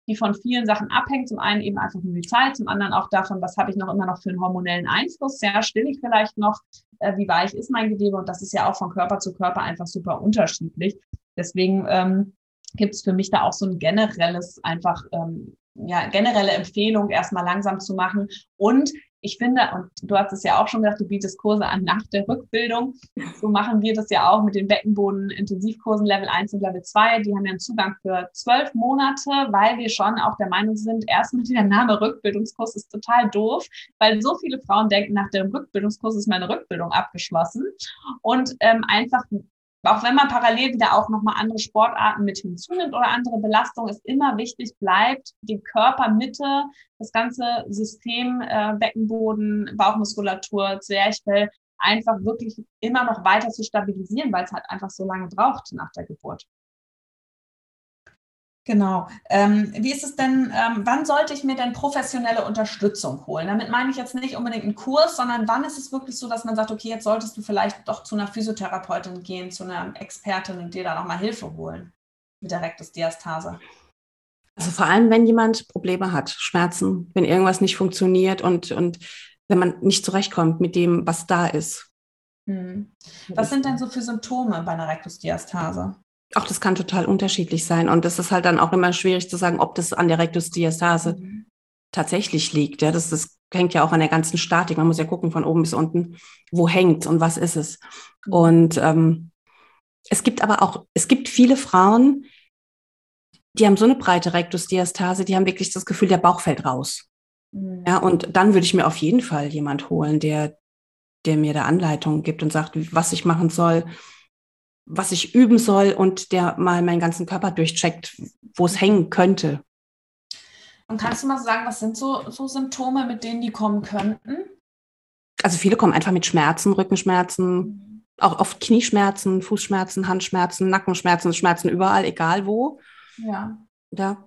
die von vielen Sachen abhängt. Zum einen eben einfach nur die Zeit, zum anderen auch davon, was habe ich noch immer noch für einen hormonellen Einfluss. Sehr still ich vielleicht noch, äh, wie weich ist mein Gewebe und das ist ja auch von Körper zu Körper einfach super unterschiedlich. Deswegen ähm, gibt es für mich da auch so ein generelles einfach ähm, ja, generelle Empfehlung, erstmal langsam zu machen und ich finde, und du hast es ja auch schon gesagt, du bietest Kurse an nach der Rückbildung. So machen wir das ja auch mit den Beckenboden-Intensivkursen Level 1 und Level 2. Die haben ja einen Zugang für zwölf Monate, weil wir schon auch der Meinung sind, erstmal der Name Rückbildungskurs ist total doof, weil so viele Frauen denken, nach dem Rückbildungskurs ist meine Rückbildung abgeschlossen. Und ähm, einfach auch wenn man parallel wieder auch nochmal andere Sportarten mit hinzunimmt oder andere Belastungen, ist immer wichtig, bleibt die Körpermitte, das ganze System, äh, Beckenboden, Bauchmuskulatur, Zwerchfell, einfach wirklich immer noch weiter zu stabilisieren, weil es halt einfach so lange braucht nach der Geburt. Genau. Ähm, wie ist es denn, ähm, wann sollte ich mir denn professionelle Unterstützung holen? Damit meine ich jetzt nicht unbedingt einen Kurs, sondern wann ist es wirklich so, dass man sagt, okay, jetzt solltest du vielleicht doch zu einer Physiotherapeutin gehen, zu einer Expertin und dir da nochmal Hilfe holen mit der Rektusdiastase? Also vor allem, wenn jemand Probleme hat, Schmerzen, wenn irgendwas nicht funktioniert und, und wenn man nicht zurechtkommt mit dem, was da ist. Hm. Was sind denn so für Symptome bei einer Rektusdiastase? Auch das kann total unterschiedlich sein. Und das ist halt dann auch immer schwierig zu sagen, ob das an der Rektusdiastase mhm. tatsächlich liegt. Ja, das, das hängt ja auch an der ganzen Statik. Man muss ja gucken von oben bis unten, wo hängt und was ist es. Mhm. Und ähm, es gibt aber auch, es gibt viele Frauen, die haben so eine breite Rektusdiastase, die haben wirklich das Gefühl, der Bauch fällt raus. Mhm. Ja, und dann würde ich mir auf jeden Fall jemand holen, der, der mir da Anleitungen gibt und sagt, was ich machen soll, was ich üben soll und der mal meinen ganzen Körper durchcheckt, wo es hängen könnte. Und kannst du mal sagen, was sind so, so Symptome, mit denen die kommen könnten? Also viele kommen einfach mit Schmerzen, Rückenschmerzen, mhm. auch oft Knieschmerzen, Fußschmerzen, Handschmerzen, Nackenschmerzen, Schmerzen überall, egal wo. Ja. Ja.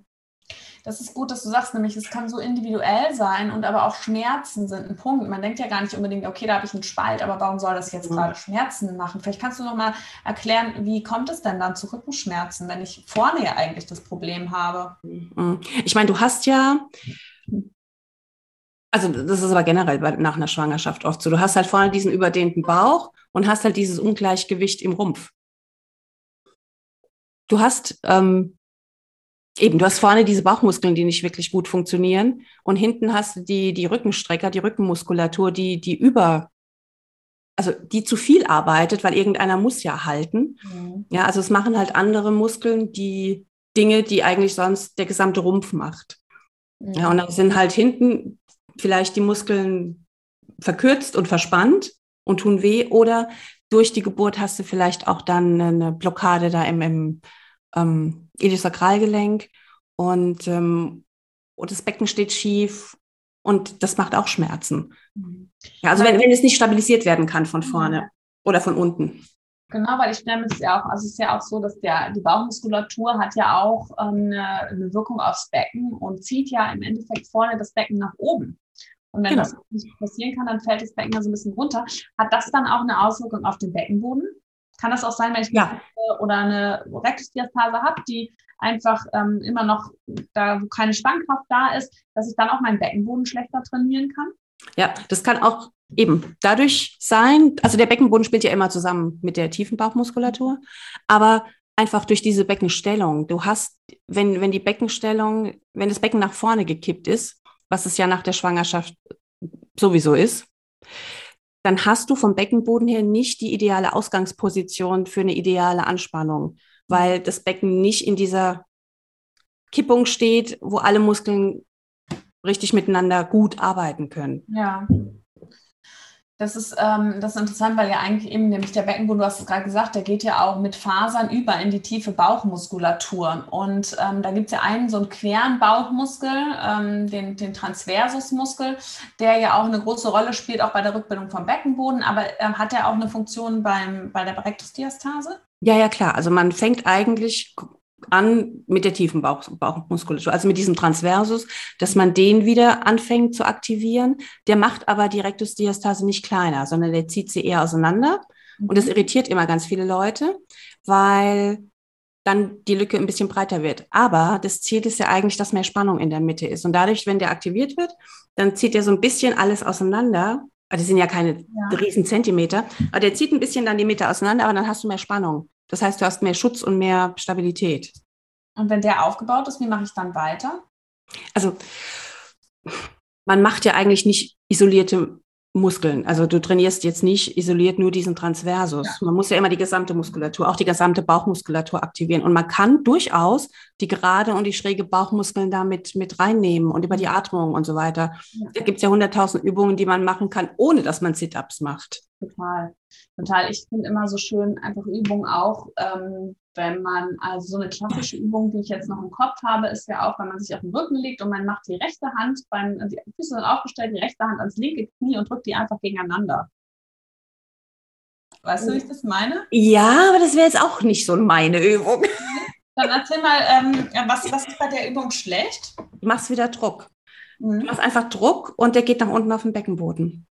Das ist gut, dass du sagst, nämlich es kann so individuell sein und aber auch Schmerzen sind ein Punkt. Man denkt ja gar nicht unbedingt, okay, da habe ich einen Spalt, aber warum soll das jetzt mhm. gerade Schmerzen machen? Vielleicht kannst du noch mal erklären, wie kommt es denn dann zu Rückenschmerzen, wenn ich vorne ja eigentlich das Problem habe? Mhm. Ich meine, du hast ja also das ist aber generell nach einer Schwangerschaft oft so. Du hast halt vorne diesen überdehnten Bauch und hast halt dieses Ungleichgewicht im Rumpf. Du hast ähm, eben, du hast vorne diese Bauchmuskeln, die nicht wirklich gut funktionieren. Und hinten hast du die, die Rückenstrecker, die Rückenmuskulatur, die, die über, also die zu viel arbeitet, weil irgendeiner muss ja halten. Mhm. Ja, also es machen halt andere Muskeln die Dinge, die eigentlich sonst der gesamte Rumpf macht. Mhm. Ja, und dann sind halt hinten vielleicht die Muskeln verkürzt und verspannt und tun weh oder durch die Geburt hast du vielleicht auch dann eine Blockade da im, im ähm, Iliosakralgelenk und, ähm, und das Becken steht schief und das macht auch Schmerzen. Mhm. Ja, also wenn, wenn es nicht stabilisiert werden kann von vorne oder von unten. Genau, weil ich stelle mir das ja auch, also es ist ja auch so, dass der, die Bauchmuskulatur hat ja auch ähm, eine, eine Wirkung aufs Becken und zieht ja im Endeffekt vorne das Becken nach oben. Und wenn genau. das nicht passieren kann, dann fällt das Becken ja so ein bisschen runter. Hat das dann auch eine Auswirkung auf den Beckenboden? Kann das auch sein, wenn ich ja. eine oder eine Rektusdiastase habe, die einfach ähm, immer noch, da wo keine Spannkraft da ist, dass ich dann auch meinen Beckenboden schlechter trainieren kann? Ja, das kann auch eben dadurch sein, also der Beckenboden spielt ja immer zusammen mit der tiefen Bauchmuskulatur, aber einfach durch diese Beckenstellung. Du hast, wenn, wenn die Beckenstellung, wenn das Becken nach vorne gekippt ist, was es ja nach der Schwangerschaft sowieso ist, dann hast du vom Beckenboden her nicht die ideale Ausgangsposition für eine ideale Anspannung, weil das Becken nicht in dieser Kippung steht, wo alle Muskeln richtig miteinander gut arbeiten können. Ja. Das ist, ähm, das ist interessant, weil ja eigentlich eben nämlich der Beckenboden, du hast es gerade gesagt, der geht ja auch mit Fasern über in die tiefe Bauchmuskulatur. Und ähm, da gibt es ja einen so einen queren Bauchmuskel, ähm, den, den Transversusmuskel, der ja auch eine große Rolle spielt, auch bei der Rückbildung vom Beckenboden. Aber ähm, hat er auch eine Funktion beim, bei der Rektusdiastase? Ja, ja, klar. Also man fängt eigentlich an mit der tiefen Bauch, Bauchmuskulatur, also mit diesem Transversus, dass man den wieder anfängt zu aktivieren. Der macht aber die Rektusdiastase nicht kleiner, sondern der zieht sie eher auseinander. Und das mhm. irritiert immer ganz viele Leute, weil dann die Lücke ein bisschen breiter wird. Aber das Ziel ist ja eigentlich, dass mehr Spannung in der Mitte ist. Und dadurch, wenn der aktiviert wird, dann zieht er so ein bisschen alles auseinander. Also das sind ja keine ja. riesen Zentimeter, aber der zieht ein bisschen dann die Mitte auseinander, aber dann hast du mehr Spannung. Das heißt, du hast mehr Schutz und mehr Stabilität. Und wenn der aufgebaut ist, wie mache ich dann weiter? Also man macht ja eigentlich nicht isolierte Muskeln. Also du trainierst jetzt nicht isoliert nur diesen Transversus. Ja. Man muss ja immer die gesamte Muskulatur, auch die gesamte Bauchmuskulatur aktivieren. Und man kann durchaus die gerade und die schräge Bauchmuskeln damit mit reinnehmen und über die Atmung und so weiter. Ja. Da gibt es ja hunderttausend Übungen, die man machen kann, ohne dass man Sit-ups macht. Total. Total. Ich finde immer so schön einfach Übungen auch, ähm, wenn man, also so eine klassische Übung, die ich jetzt noch im Kopf habe, ist ja auch, wenn man sich auf den Rücken legt und man macht die rechte Hand, beim, die Füße sind aufgestellt, die rechte Hand ans linke Knie und drückt die einfach gegeneinander. Weißt du, wie ich das meine? Ja, aber das wäre jetzt auch nicht so meine Übung. [laughs] Dann erzähl mal, ähm, was, was ist bei der Übung schlecht? Du machst wieder Druck. Mhm. Du machst einfach Druck und der geht nach unten auf den Beckenboden.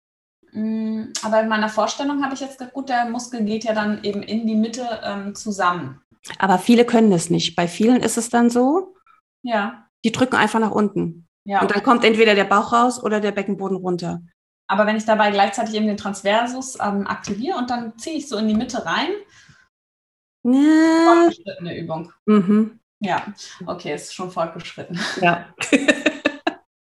Mm, aber in meiner Vorstellung habe ich jetzt gesagt, gut, der Muskel geht ja dann eben in die Mitte ähm, zusammen. Aber viele können das nicht. Bei vielen ist es dann so, ja. die drücken einfach nach unten. Ja, und dann kommt entweder der Bauch raus oder der Beckenboden runter. Aber wenn ich dabei gleichzeitig eben den Transversus ähm, aktiviere und dann ziehe ich so in die Mitte rein, ja. fortgeschrittene Übung. Mhm. Ja, okay, ist schon fortgeschritten. Ja. [laughs]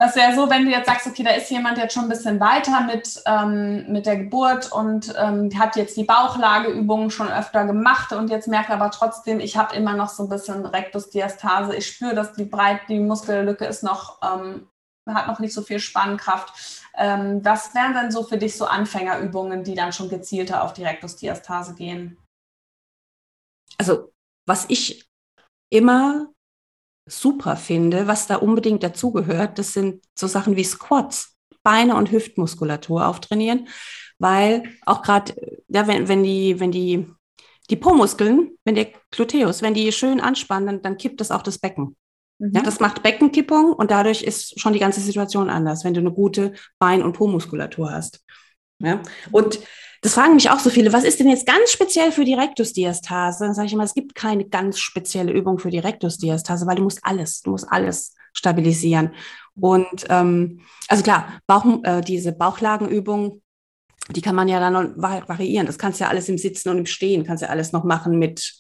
Das wäre so, wenn du jetzt sagst, okay, da ist jemand jetzt schon ein bisschen weiter mit, ähm, mit der Geburt und ähm, hat jetzt die Bauchlageübungen schon öfter gemacht und jetzt merkt aber trotzdem, ich habe immer noch so ein bisschen Rektusdiastase. Ich spüre, dass die breit, die Muskellücke ist noch, ähm, hat noch nicht so viel Spannkraft. Ähm, was wären denn so für dich so Anfängerübungen, die dann schon gezielter auf die Rektusdiastase gehen? Also, was ich immer super finde, was da unbedingt dazugehört, das sind so Sachen wie Squats, Beine und Hüftmuskulatur auftrainieren, weil auch gerade, ja, wenn, wenn die, wenn die, die Po-Muskeln, wenn der Gluteus, wenn die schön anspannen, dann, dann kippt das auch das Becken. Mhm. Ja, das macht Beckenkippung und dadurch ist schon die ganze Situation anders, wenn du eine gute Bein- und Po-Muskulatur hast. Ja? Und das fragen mich auch so viele, was ist denn jetzt ganz speziell für die Rektusdiastase? Dann sage ich immer, es gibt keine ganz spezielle Übung für die Rektusdiastase, weil du musst alles, du musst alles stabilisieren. Und ähm, also klar, Bauch, äh, diese Bauchlagenübung, die kann man ja dann variieren. Das kannst du ja alles im Sitzen und im Stehen, kannst ja alles noch machen mit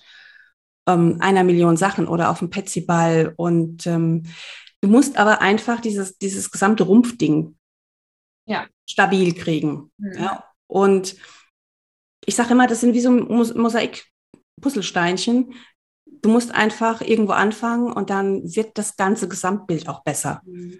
ähm, einer Million Sachen oder auf dem Petsyball. Und ähm, du musst aber einfach dieses, dieses gesamte Rumpfding ja. stabil kriegen. Mhm. Ja? Und ich sage immer, das sind wie so ein Mosaik-Puzzlesteinchen. Du musst einfach irgendwo anfangen und dann wird das ganze Gesamtbild auch besser. Mhm.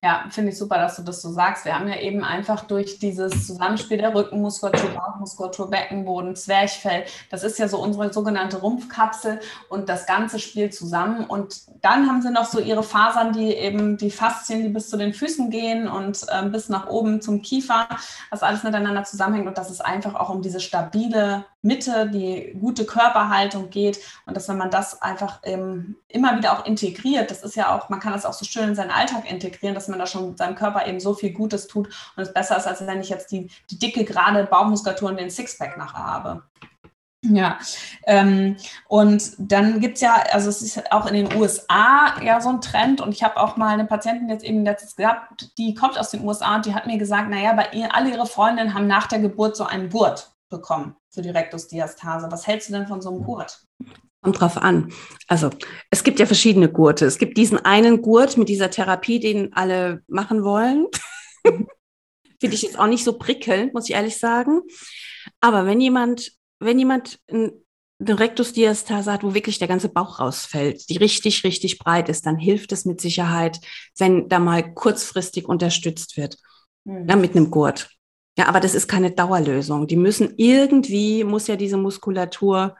Ja, finde ich super, dass du das so sagst. Wir haben ja eben einfach durch dieses Zusammenspiel der Rückenmuskulatur, Bauchmuskulatur, Beckenboden, Zwerchfell, das ist ja so unsere sogenannte Rumpfkapsel und das Ganze spielt zusammen. Und dann haben sie noch so ihre Fasern, die eben die Faszien, die bis zu den Füßen gehen und äh, bis nach oben zum Kiefer, was alles miteinander zusammenhängt und dass es einfach auch um diese stabile Mitte, die gute Körperhaltung geht und dass wenn man das einfach ähm, immer wieder auch integriert, das ist ja auch, man kann das auch so schön in seinen Alltag integrieren, dass man da schon seinem Körper eben so viel Gutes tut und es besser ist, als wenn ich jetzt die, die dicke, gerade Bauchmuskulatur und den Sixpack nachher habe. Ja, ähm, und dann gibt es ja, also es ist auch in den USA ja so ein Trend und ich habe auch mal eine Patientin jetzt eben letztes gehabt, die kommt aus den USA und die hat mir gesagt, naja, bei ihr, alle ihre Freundinnen haben nach der Geburt so einen Gurt bekommen für die Rektusdiastase. Was hältst du denn von so einem Gurt? Kommt drauf an. Also es gibt ja verschiedene Gurte. Es gibt diesen einen Gurt mit dieser Therapie, den alle machen wollen. [laughs] Finde ich jetzt auch nicht so prickelnd, muss ich ehrlich sagen. Aber wenn jemand, wenn jemand eine Rektusdiastase hat, wo wirklich der ganze Bauch rausfällt, die richtig, richtig breit ist, dann hilft es mit Sicherheit, wenn da mal kurzfristig unterstützt wird. Mhm. Ja, mit einem Gurt. Ja, aber das ist keine Dauerlösung. Die müssen irgendwie, muss ja diese Muskulatur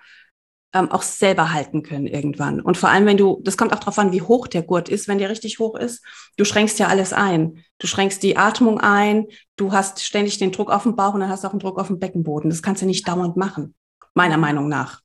ähm, auch selber halten können irgendwann. Und vor allem, wenn du, das kommt auch darauf an, wie hoch der Gurt ist. Wenn der richtig hoch ist, du schränkst ja alles ein. Du schränkst die Atmung ein, du hast ständig den Druck auf dem Bauch und dann hast du auch einen Druck auf dem Beckenboden. Das kannst du nicht dauernd machen, meiner Meinung nach.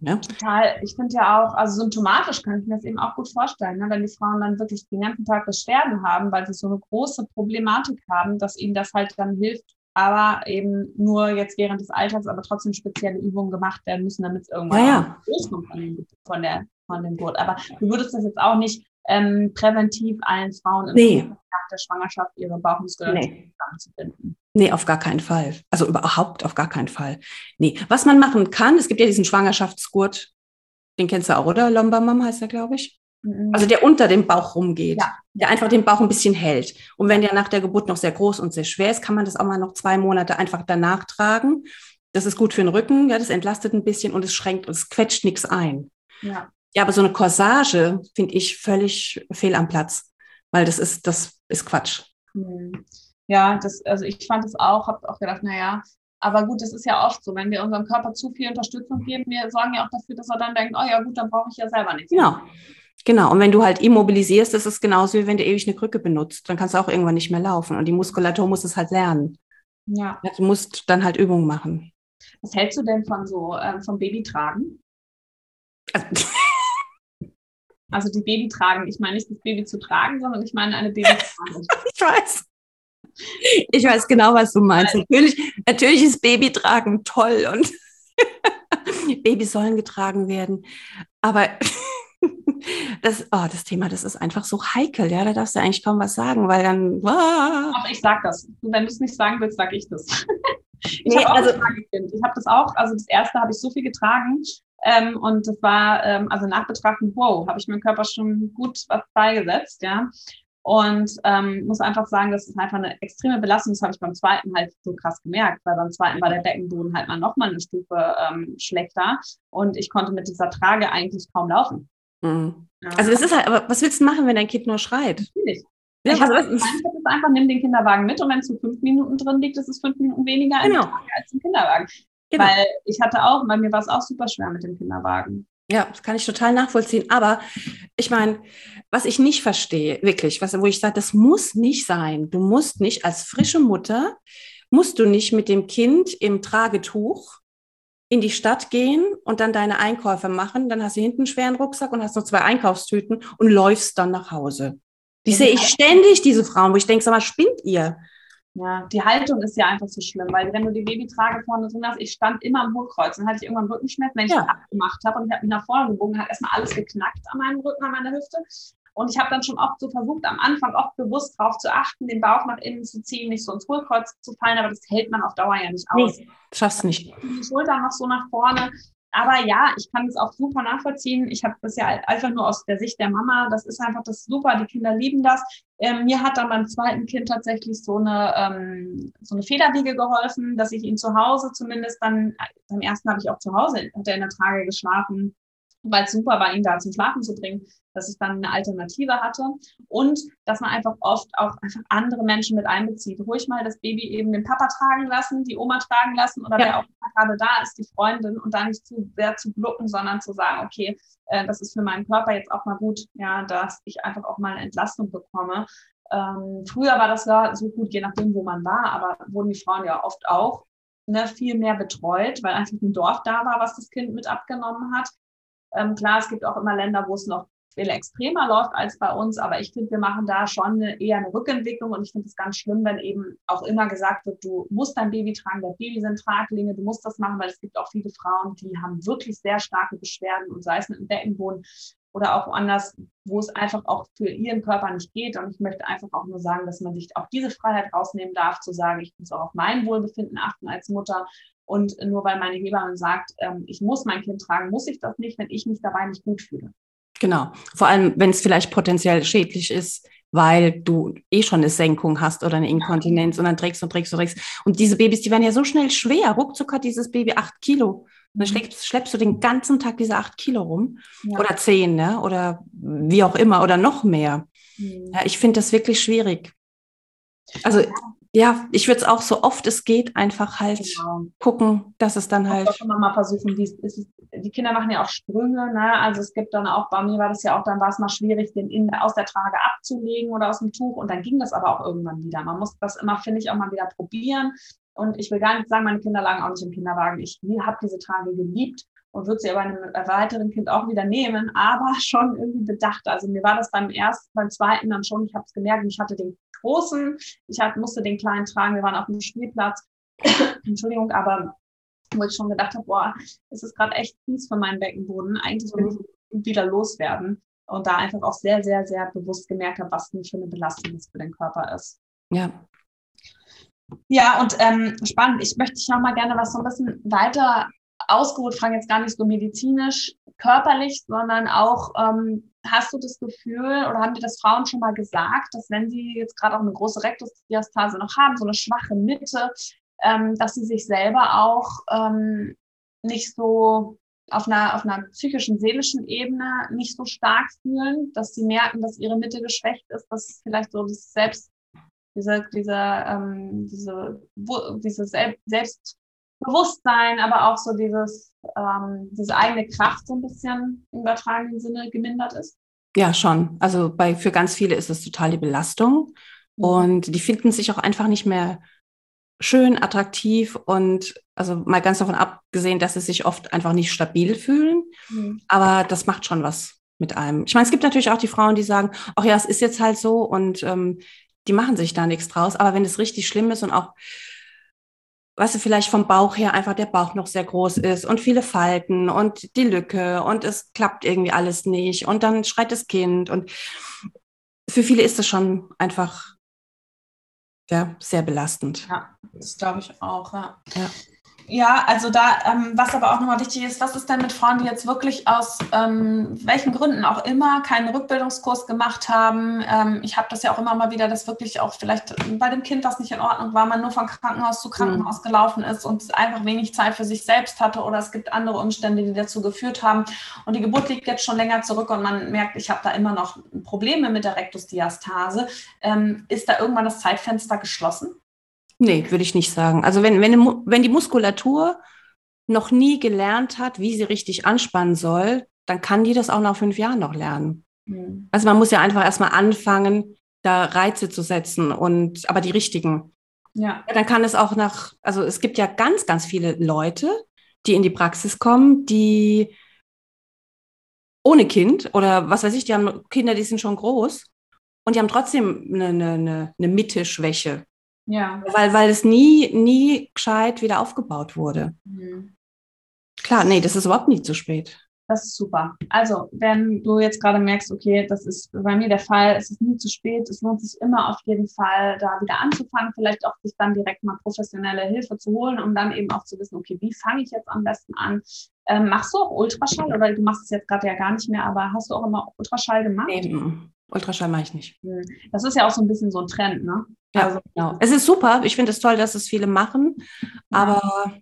Ja. Total. Ich finde ja auch, also symptomatisch kann ich mir das eben auch gut vorstellen, ne? wenn die Frauen dann wirklich den ganzen Tag Beschwerden haben, weil sie so eine große Problematik haben, dass ihnen das halt dann hilft, aber eben nur jetzt während des Alltags, aber trotzdem spezielle Übungen gemacht werden müssen, damit es irgendwann ja, ja. loskommt von, dem, von, der, von dem Gurt. Aber du würdest das jetzt auch nicht ähm, präventiv allen Frauen nee. nach der Schwangerschaft ihre Bauchmuskulatur nee. zusammenzubinden. Nee, auf gar keinen Fall. Also überhaupt auf gar keinen Fall. Nee, was man machen kann, es gibt ja diesen Schwangerschaftsgurt, den kennst du auch, oder? Lombamam heißt er, glaube ich. Mhm. Also der unter dem Bauch rumgeht, ja. der einfach den Bauch ein bisschen hält. Und wenn der nach der Geburt noch sehr groß und sehr schwer ist, kann man das auch mal noch zwei Monate einfach danach tragen. Das ist gut für den Rücken, ja, das entlastet ein bisschen und es schränkt und es quetscht nichts ein. Ja. ja, aber so eine Corsage finde ich völlig fehl am Platz, weil das ist, das ist Quatsch. Mhm. Ja, das, also ich fand es auch, habe auch gedacht, naja, aber gut, das ist ja oft so, wenn wir unserem Körper zu viel Unterstützung geben, wir sorgen ja auch dafür, dass er dann denkt, oh ja gut, dann brauche ich ja selber nichts. Genau. Genau, und wenn du halt immobilisierst, das ist genauso wie wenn du ewig eine Krücke benutzt, dann kannst du auch irgendwann nicht mehr laufen und die Muskulatur muss es halt lernen. Ja. Du musst dann halt Übungen machen. Was hältst du denn von so ähm, vom Babytragen? Also, [laughs] also die Babytragen, ich meine nicht das Baby zu tragen, sondern ich meine eine Babytragen. [laughs] ich weiß. Ich weiß genau, was du meinst. Natürlich, natürlich ist Babytragen toll und [laughs] Babys sollen getragen werden. Aber [laughs] das, oh, das Thema, das ist einfach so heikel, ja. Da darfst du eigentlich kaum was sagen, weil dann. Ah. Ach, ich sag das. Wenn du es nicht sagen willst, sag ich das. [laughs] ich nee, habe also, ich habe das auch, also das erste habe ich so viel getragen. Ähm, und das war, ähm, also nach Betrachten, wow, habe ich meinem Körper schon gut was beigesetzt, ja. Und ähm, muss einfach sagen, das ist einfach eine extreme Belastung. Das habe ich beim zweiten halt so krass gemerkt, weil beim zweiten war der Beckenboden halt mal nochmal eine Stufe ähm, schlechter und ich konnte mit dieser Trage eigentlich kaum laufen. Mhm. Ja. Also es ist halt, aber was willst du machen, wenn dein Kind nur schreit? Natürlich. Ja, ich habe das ist einfach, nimm den Kinderwagen mit und wenn es zu fünf Minuten drin liegt, ist es fünf Minuten weniger genau. als im Kinderwagen. Genau. Weil ich hatte auch, bei mir war es auch super schwer mit dem Kinderwagen. Ja, das kann ich total nachvollziehen. Aber ich meine, was ich nicht verstehe, wirklich, was, wo ich sage, das muss nicht sein. Du musst nicht als frische Mutter, musst du nicht mit dem Kind im Tragetuch in die Stadt gehen und dann deine Einkäufe machen. Dann hast du hinten einen schweren Rucksack und hast noch zwei Einkaufstüten und läufst dann nach Hause. Die sehe ich ständig, diese Frauen, wo ich denke, sag mal, spinnt ihr? Ja, die Haltung ist ja einfach so schlimm, weil wenn du die Babytrage vorne drin hast, ich stand immer am Hochkreuz und hatte ich irgendwann Rückenschmerzen, wenn ich ja. das abgemacht habe und ich habe mich nach vorne gebogen, hat erstmal alles geknackt an meinem Rücken, an meiner Hüfte. Und ich habe dann schon oft so versucht, am Anfang oft bewusst darauf zu achten, den Bauch nach innen zu ziehen, nicht so ins Hohlkreuz zu fallen, aber das hält man auf Dauer ja nicht aus. Nee, schaffst nicht. Die Schultern noch so nach vorne. Aber ja, ich kann es auch super nachvollziehen. Ich habe das ja einfach nur aus der Sicht der Mama. Das ist einfach das super. Die Kinder lieben das. Ähm, mir hat dann beim zweiten Kind tatsächlich so eine, ähm, so eine Federwiege geholfen, dass ich ihn zu Hause zumindest dann, beim ersten habe ich auch zu Hause, hat er in der Trage geschlafen, weil es super war, ihn da zum Schlafen zu bringen dass ich dann eine Alternative hatte und dass man einfach oft auch einfach andere Menschen mit einbezieht. Ruhig mal das Baby eben den Papa tragen lassen, die Oma tragen lassen oder ja. wer auch gerade da ist, die Freundin und da nicht zu sehr zu glucken, sondern zu sagen, okay, äh, das ist für meinen Körper jetzt auch mal gut, ja, dass ich einfach auch mal eine Entlastung bekomme. Ähm, früher war das ja so gut, je nachdem, wo man war, aber wurden die Frauen ja oft auch ne, viel mehr betreut, weil einfach ein Dorf da war, was das Kind mit abgenommen hat. Ähm, klar, es gibt auch immer Länder, wo es noch viel extremer läuft als bei uns, aber ich finde, wir machen da schon eine, eher eine Rückentwicklung und ich finde es ganz schlimm, wenn eben auch immer gesagt wird, du musst dein Baby tragen, der Baby sind Traglinge, du musst das machen, weil es gibt auch viele Frauen, die haben wirklich sehr starke Beschwerden und sei es mit dem Beckenboden oder auch woanders, wo es einfach auch für ihren Körper nicht geht. Und ich möchte einfach auch nur sagen, dass man sich auch diese Freiheit rausnehmen darf, zu sagen, ich muss auch auf mein Wohlbefinden achten als Mutter. Und nur weil meine Hebamme sagt, ähm, ich muss mein Kind tragen, muss ich das nicht, wenn ich mich dabei nicht gut fühle. Genau. Vor allem, wenn es vielleicht potenziell schädlich ist, weil du eh schon eine Senkung hast oder eine Inkontinenz und dann trägst und trägst und trägst. Und diese Babys, die werden ja so schnell schwer. Ruckzuck hat dieses Baby acht Kilo. Und dann mhm. schleppst, schleppst du den ganzen Tag diese acht Kilo rum. Ja. Oder zehn, ne? Oder wie auch immer. Oder noch mehr. Mhm. Ja, ich finde das wirklich schwierig. Also ja, ich würde es auch so oft es geht einfach halt genau. gucken, dass es dann halt. Ich immer mal versuchen, es, die Kinder machen ja auch Sprünge, ne? Also es gibt dann auch, bei mir war das ja auch, dann war es mal schwierig, den in, aus der Trage abzulegen oder aus dem Tuch und dann ging das aber auch irgendwann wieder. Man muss das immer, finde ich, auch mal wieder probieren. Und ich will gar nicht sagen, meine Kinder lagen auch nicht im Kinderwagen. Ich habe diese Trage geliebt und würde sie aber einem weiteren Kind auch wieder nehmen, aber [laughs] schon irgendwie bedacht. Also mir war das beim ersten, beim zweiten dann schon, ich habe es gemerkt, ich hatte den großen, ich hab, musste den kleinen tragen, wir waren auf dem Spielplatz, [coughs] Entschuldigung, aber wo ich schon gedacht habe, boah, es ist gerade echt fies für meinen Beckenboden, eigentlich will ich wieder loswerden und da einfach auch sehr, sehr, sehr bewusst gemerkt habe, was für eine Belastung das für den Körper ist. Ja. Ja, und ähm, spannend. Ich möchte dich noch mal gerne was so ein bisschen weiter ausgeholt fragen, jetzt gar nicht so medizinisch, körperlich, sondern auch, ähm, hast du das Gefühl oder haben dir das Frauen schon mal gesagt, dass wenn sie jetzt gerade auch eine große Rektusdiastase noch haben, so eine schwache Mitte, ähm, dass sie sich selber auch ähm, nicht so auf einer, auf einer psychischen, seelischen Ebene nicht so stark fühlen, dass sie merken, dass ihre Mitte geschwächt ist, dass vielleicht so das Selbst, diese, diese, ähm, diese, diese Selbst, Bewusstsein, aber auch so dieses, ähm, diese eigene Kraft so ein bisschen im übertragenen Sinne gemindert ist? Ja, schon. Also bei, für ganz viele ist es total die Belastung mhm. und die finden sich auch einfach nicht mehr schön, attraktiv und also mal ganz davon abgesehen, dass sie sich oft einfach nicht stabil fühlen. Mhm. Aber das macht schon was mit einem. Ich meine, es gibt natürlich auch die Frauen, die sagen, ach ja, es ist jetzt halt so und ähm, die machen sich da nichts draus. Aber wenn es richtig schlimm ist und auch was du, vielleicht vom Bauch her einfach der Bauch noch sehr groß ist und viele Falten und die Lücke und es klappt irgendwie alles nicht und dann schreit das Kind und für viele ist es schon einfach ja, sehr belastend. Ja, das glaube ich auch, ja. ja. Ja, also da, ähm, was aber auch nochmal wichtig ist, was ist denn mit Frauen, die jetzt wirklich aus ähm, welchen Gründen auch immer keinen Rückbildungskurs gemacht haben? Ähm, ich habe das ja auch immer mal wieder, dass wirklich auch vielleicht bei dem Kind was nicht in Ordnung war, man nur von Krankenhaus zu Krankenhaus mhm. gelaufen ist und einfach wenig Zeit für sich selbst hatte oder es gibt andere Umstände, die dazu geführt haben. Und die Geburt liegt jetzt schon länger zurück und man merkt, ich habe da immer noch Probleme mit der Rektusdiastase. Ähm, ist da irgendwann das Zeitfenster geschlossen? Nee, würde ich nicht sagen. Also wenn, wenn, wenn die Muskulatur noch nie gelernt hat, wie sie richtig anspannen soll, dann kann die das auch nach fünf Jahren noch lernen. Mhm. Also man muss ja einfach erstmal anfangen, da Reize zu setzen und aber die richtigen. Ja. ja. Dann kann es auch nach, also es gibt ja ganz, ganz viele Leute, die in die Praxis kommen, die ohne Kind oder was weiß ich, die haben Kinder, die sind schon groß und die haben trotzdem eine, eine, eine Mitte-Schwäche. Ja. Weil, weil es nie, nie gescheit wieder aufgebaut wurde. Mhm. Klar, nee, das ist überhaupt nicht zu spät. Das ist super. Also, wenn du jetzt gerade merkst, okay, das ist bei mir der Fall, es ist nie zu spät, es lohnt sich immer auf jeden Fall, da wieder anzufangen, vielleicht auch sich dann direkt mal professionelle Hilfe zu holen, um dann eben auch zu wissen, okay, wie fange ich jetzt am besten an? Ähm, machst du auch Ultraschall oder du machst es jetzt gerade ja gar nicht mehr, aber hast du auch immer Ultraschall gemacht? Eben. Ultraschall mache ich nicht. Hm. Das ist ja auch so ein bisschen so ein Trend, ne? Ja, also, genau. Es ist super. Ich finde es toll, dass es viele machen, aber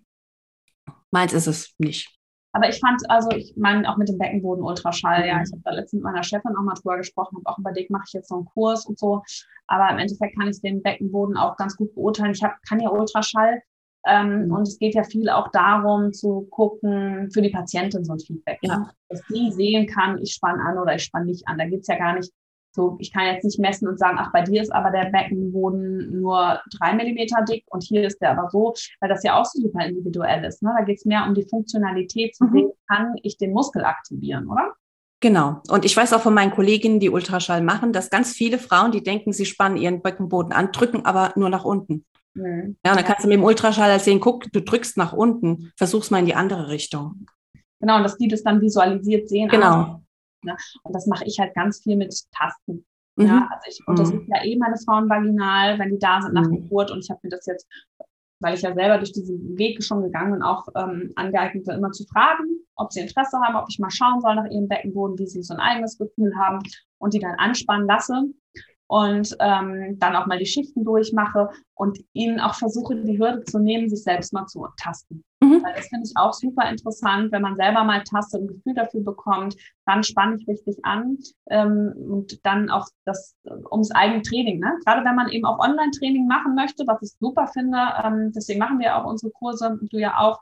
meins ist es nicht. Aber ich fand, also ich meine, auch mit dem Beckenboden Ultraschall, ja, ich habe da letztens mit meiner Chefin auch mal drüber gesprochen, habe auch überlegt, mache ich jetzt so einen Kurs und so. Aber im Endeffekt kann ich den Beckenboden auch ganz gut beurteilen. Ich hab, kann ja Ultraschall. Ähm, mhm. Und es geht ja viel auch darum, zu gucken, für die Patientin so ein Feedback, ja. ne? dass die sehen kann, ich spanne an oder ich spanne nicht an. Da geht es ja gar nicht so, ich kann jetzt nicht messen und sagen, ach, bei dir ist aber der Beckenboden nur drei Millimeter dick und hier ist der aber so, weil das ja auch super individuell ist. Ne? Da geht es mehr um die Funktionalität, zu mhm. sehen, kann ich den Muskel aktivieren, oder? Genau. Und ich weiß auch von meinen Kolleginnen, die Ultraschall machen, dass ganz viele Frauen, die denken, sie spannen ihren Beckenboden an, drücken aber nur nach unten. Mhm. Ja, und dann kannst du mit dem Ultraschall erzählen, guck, du drückst nach unten, versuch's mal in die andere Richtung. Genau, und dass die das dann visualisiert sehen. Genau. Ne? Und das mache ich halt ganz viel mit Tasten. Mhm. Ja, also ich untersuche mhm. ja eh meine Frauen vaginal, wenn die da sind nach mhm. Geburt. Und ich habe mir das jetzt, weil ich ja selber durch diesen Weg schon gegangen bin, auch ähm, angeeignet, immer zu fragen, ob sie Interesse haben, ob ich mal schauen soll nach ihrem Beckenboden, wie sie so ein eigenes Gefühl haben und die dann anspannen lasse und ähm, dann auch mal die Schichten durchmache und ihnen auch versuche, die Hürde zu nehmen, sich selbst mal zu tasten. Mhm. Das finde ich auch super interessant, wenn man selber mal tastet und ein Gefühl dafür bekommt, dann spanne ich richtig an ähm, und dann auch das ums eigene Training. Ne? Gerade wenn man eben auch Online-Training machen möchte, was ich super finde, ähm, deswegen machen wir auch unsere Kurse, du ja auch,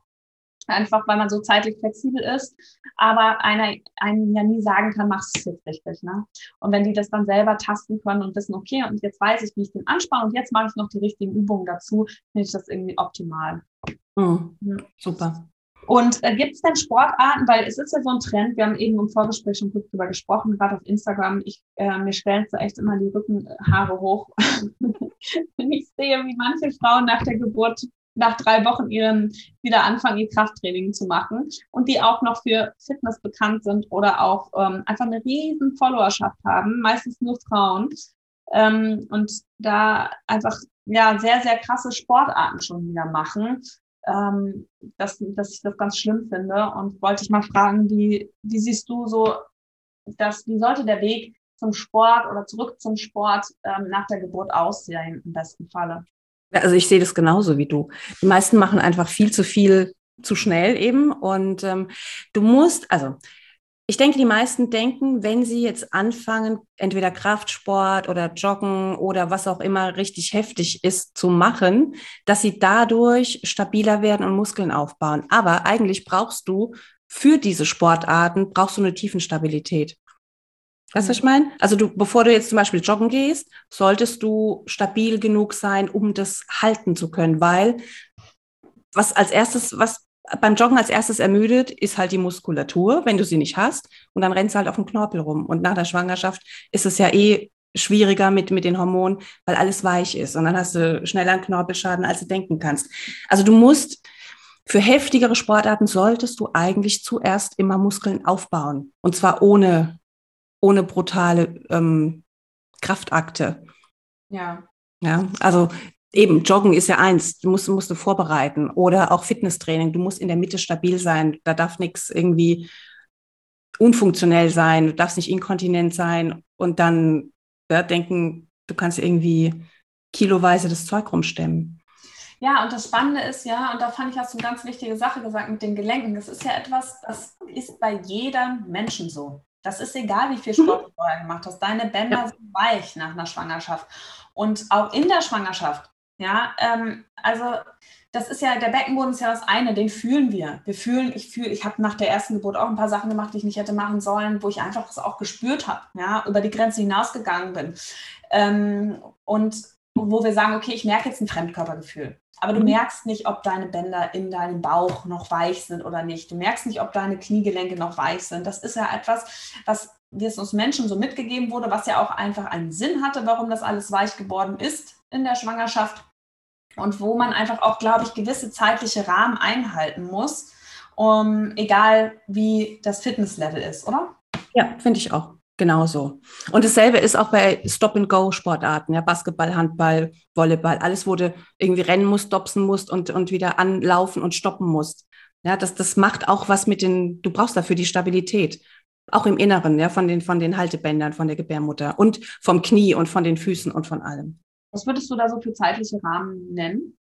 einfach weil man so zeitlich flexibel ist, aber einer einem ja nie sagen kann, machst du es jetzt richtig. Ne? Und wenn die das dann selber tasten können und wissen, okay, und jetzt weiß ich, wie ich den anspanne und jetzt mache ich noch die richtigen Übungen dazu, finde ich das irgendwie optimal. Mhm. Ja. Super. Und äh, gibt es denn Sportarten, weil es ist ja so ein Trend, wir haben eben im Vorgespräch schon kurz drüber gesprochen, gerade auf Instagram, ich, äh, mir stellen so echt immer die Rückenhaare hoch, wenn [laughs] ich sehe, wie manche Frauen nach der Geburt nach drei Wochen ihren wieder anfangen, ihr Krafttraining zu machen und die auch noch für Fitness bekannt sind oder auch ähm, einfach eine riesen Followerschaft haben, meistens nur Frauen ähm, und da einfach ja sehr sehr krasse Sportarten schon wieder machen, ähm, dass, dass ich das ganz schlimm finde und wollte ich mal fragen, wie wie siehst du so, dass wie sollte der Weg zum Sport oder zurück zum Sport ähm, nach der Geburt aussehen im besten Falle? Also ich sehe das genauso wie du. Die meisten machen einfach viel zu viel zu schnell eben. Und ähm, du musst, also ich denke, die meisten denken, wenn sie jetzt anfangen, entweder Kraftsport oder Joggen oder was auch immer richtig heftig ist zu machen, dass sie dadurch stabiler werden und Muskeln aufbauen. Aber eigentlich brauchst du für diese Sportarten, brauchst du eine Tiefenstabilität. Weißt du, was ich meine? Also du, bevor du jetzt zum Beispiel joggen gehst, solltest du stabil genug sein, um das halten zu können, weil was als erstes, was beim Joggen als erstes ermüdet, ist halt die Muskulatur, wenn du sie nicht hast. Und dann rennst du halt auf dem Knorpel rum. Und nach der Schwangerschaft ist es ja eh schwieriger mit, mit den Hormonen, weil alles weich ist. Und dann hast du schneller einen Knorpelschaden, als du denken kannst. Also du musst, für heftigere Sportarten solltest du eigentlich zuerst immer Muskeln aufbauen. Und zwar ohne ohne brutale ähm, Kraftakte. Ja. Ja, also Eben, Joggen ist ja eins, du musst, musst du vorbereiten. Oder auch Fitnesstraining, du musst in der Mitte stabil sein. Da darf nichts irgendwie unfunktionell sein, du darfst nicht inkontinent sein und dann ja, denken, du kannst irgendwie kiloweise das Zeug rumstemmen. Ja, und das Spannende ist ja, und da fand ich, hast du eine ganz wichtige Sache gesagt mit den Gelenken. Das ist ja etwas, das ist bei jedem Menschen so. Das ist egal, wie viel Sport du vorher gemacht hast. Deine Bänder ja. sind weich nach einer Schwangerschaft. Und auch in der Schwangerschaft ja, ähm, also das ist ja, der Beckenboden ist ja das eine, den fühlen wir. Wir fühlen, ich fühle, ich habe nach der ersten Geburt auch ein paar Sachen gemacht, die ich nicht hätte machen sollen, wo ich einfach das auch gespürt habe, ja, über die Grenze hinausgegangen bin. Ähm, und wo wir sagen, okay, ich merke jetzt ein Fremdkörpergefühl. Aber du mhm. merkst nicht, ob deine Bänder in deinem Bauch noch weich sind oder nicht. Du merkst nicht, ob deine Kniegelenke noch weich sind. Das ist ja etwas, was wie es uns Menschen so mitgegeben wurde, was ja auch einfach einen Sinn hatte, warum das alles weich geworden ist in der Schwangerschaft und wo man einfach auch, glaube ich, gewisse zeitliche Rahmen einhalten muss, um, egal wie das Fitnesslevel ist, oder? Ja, finde ich auch. Genauso. Und dasselbe ist auch bei Stop-and-Go-Sportarten, ja, Basketball, Handball, Volleyball, alles, wo du irgendwie rennen musst, stopsen musst und, und wieder anlaufen und stoppen musst. Ja, das, das macht auch was mit den, du brauchst dafür die Stabilität. Auch im Inneren, ja, von den, von den Haltebändern, von der Gebärmutter und vom Knie und von den Füßen und von allem. Was würdest du da so für zeitliche Rahmen nennen?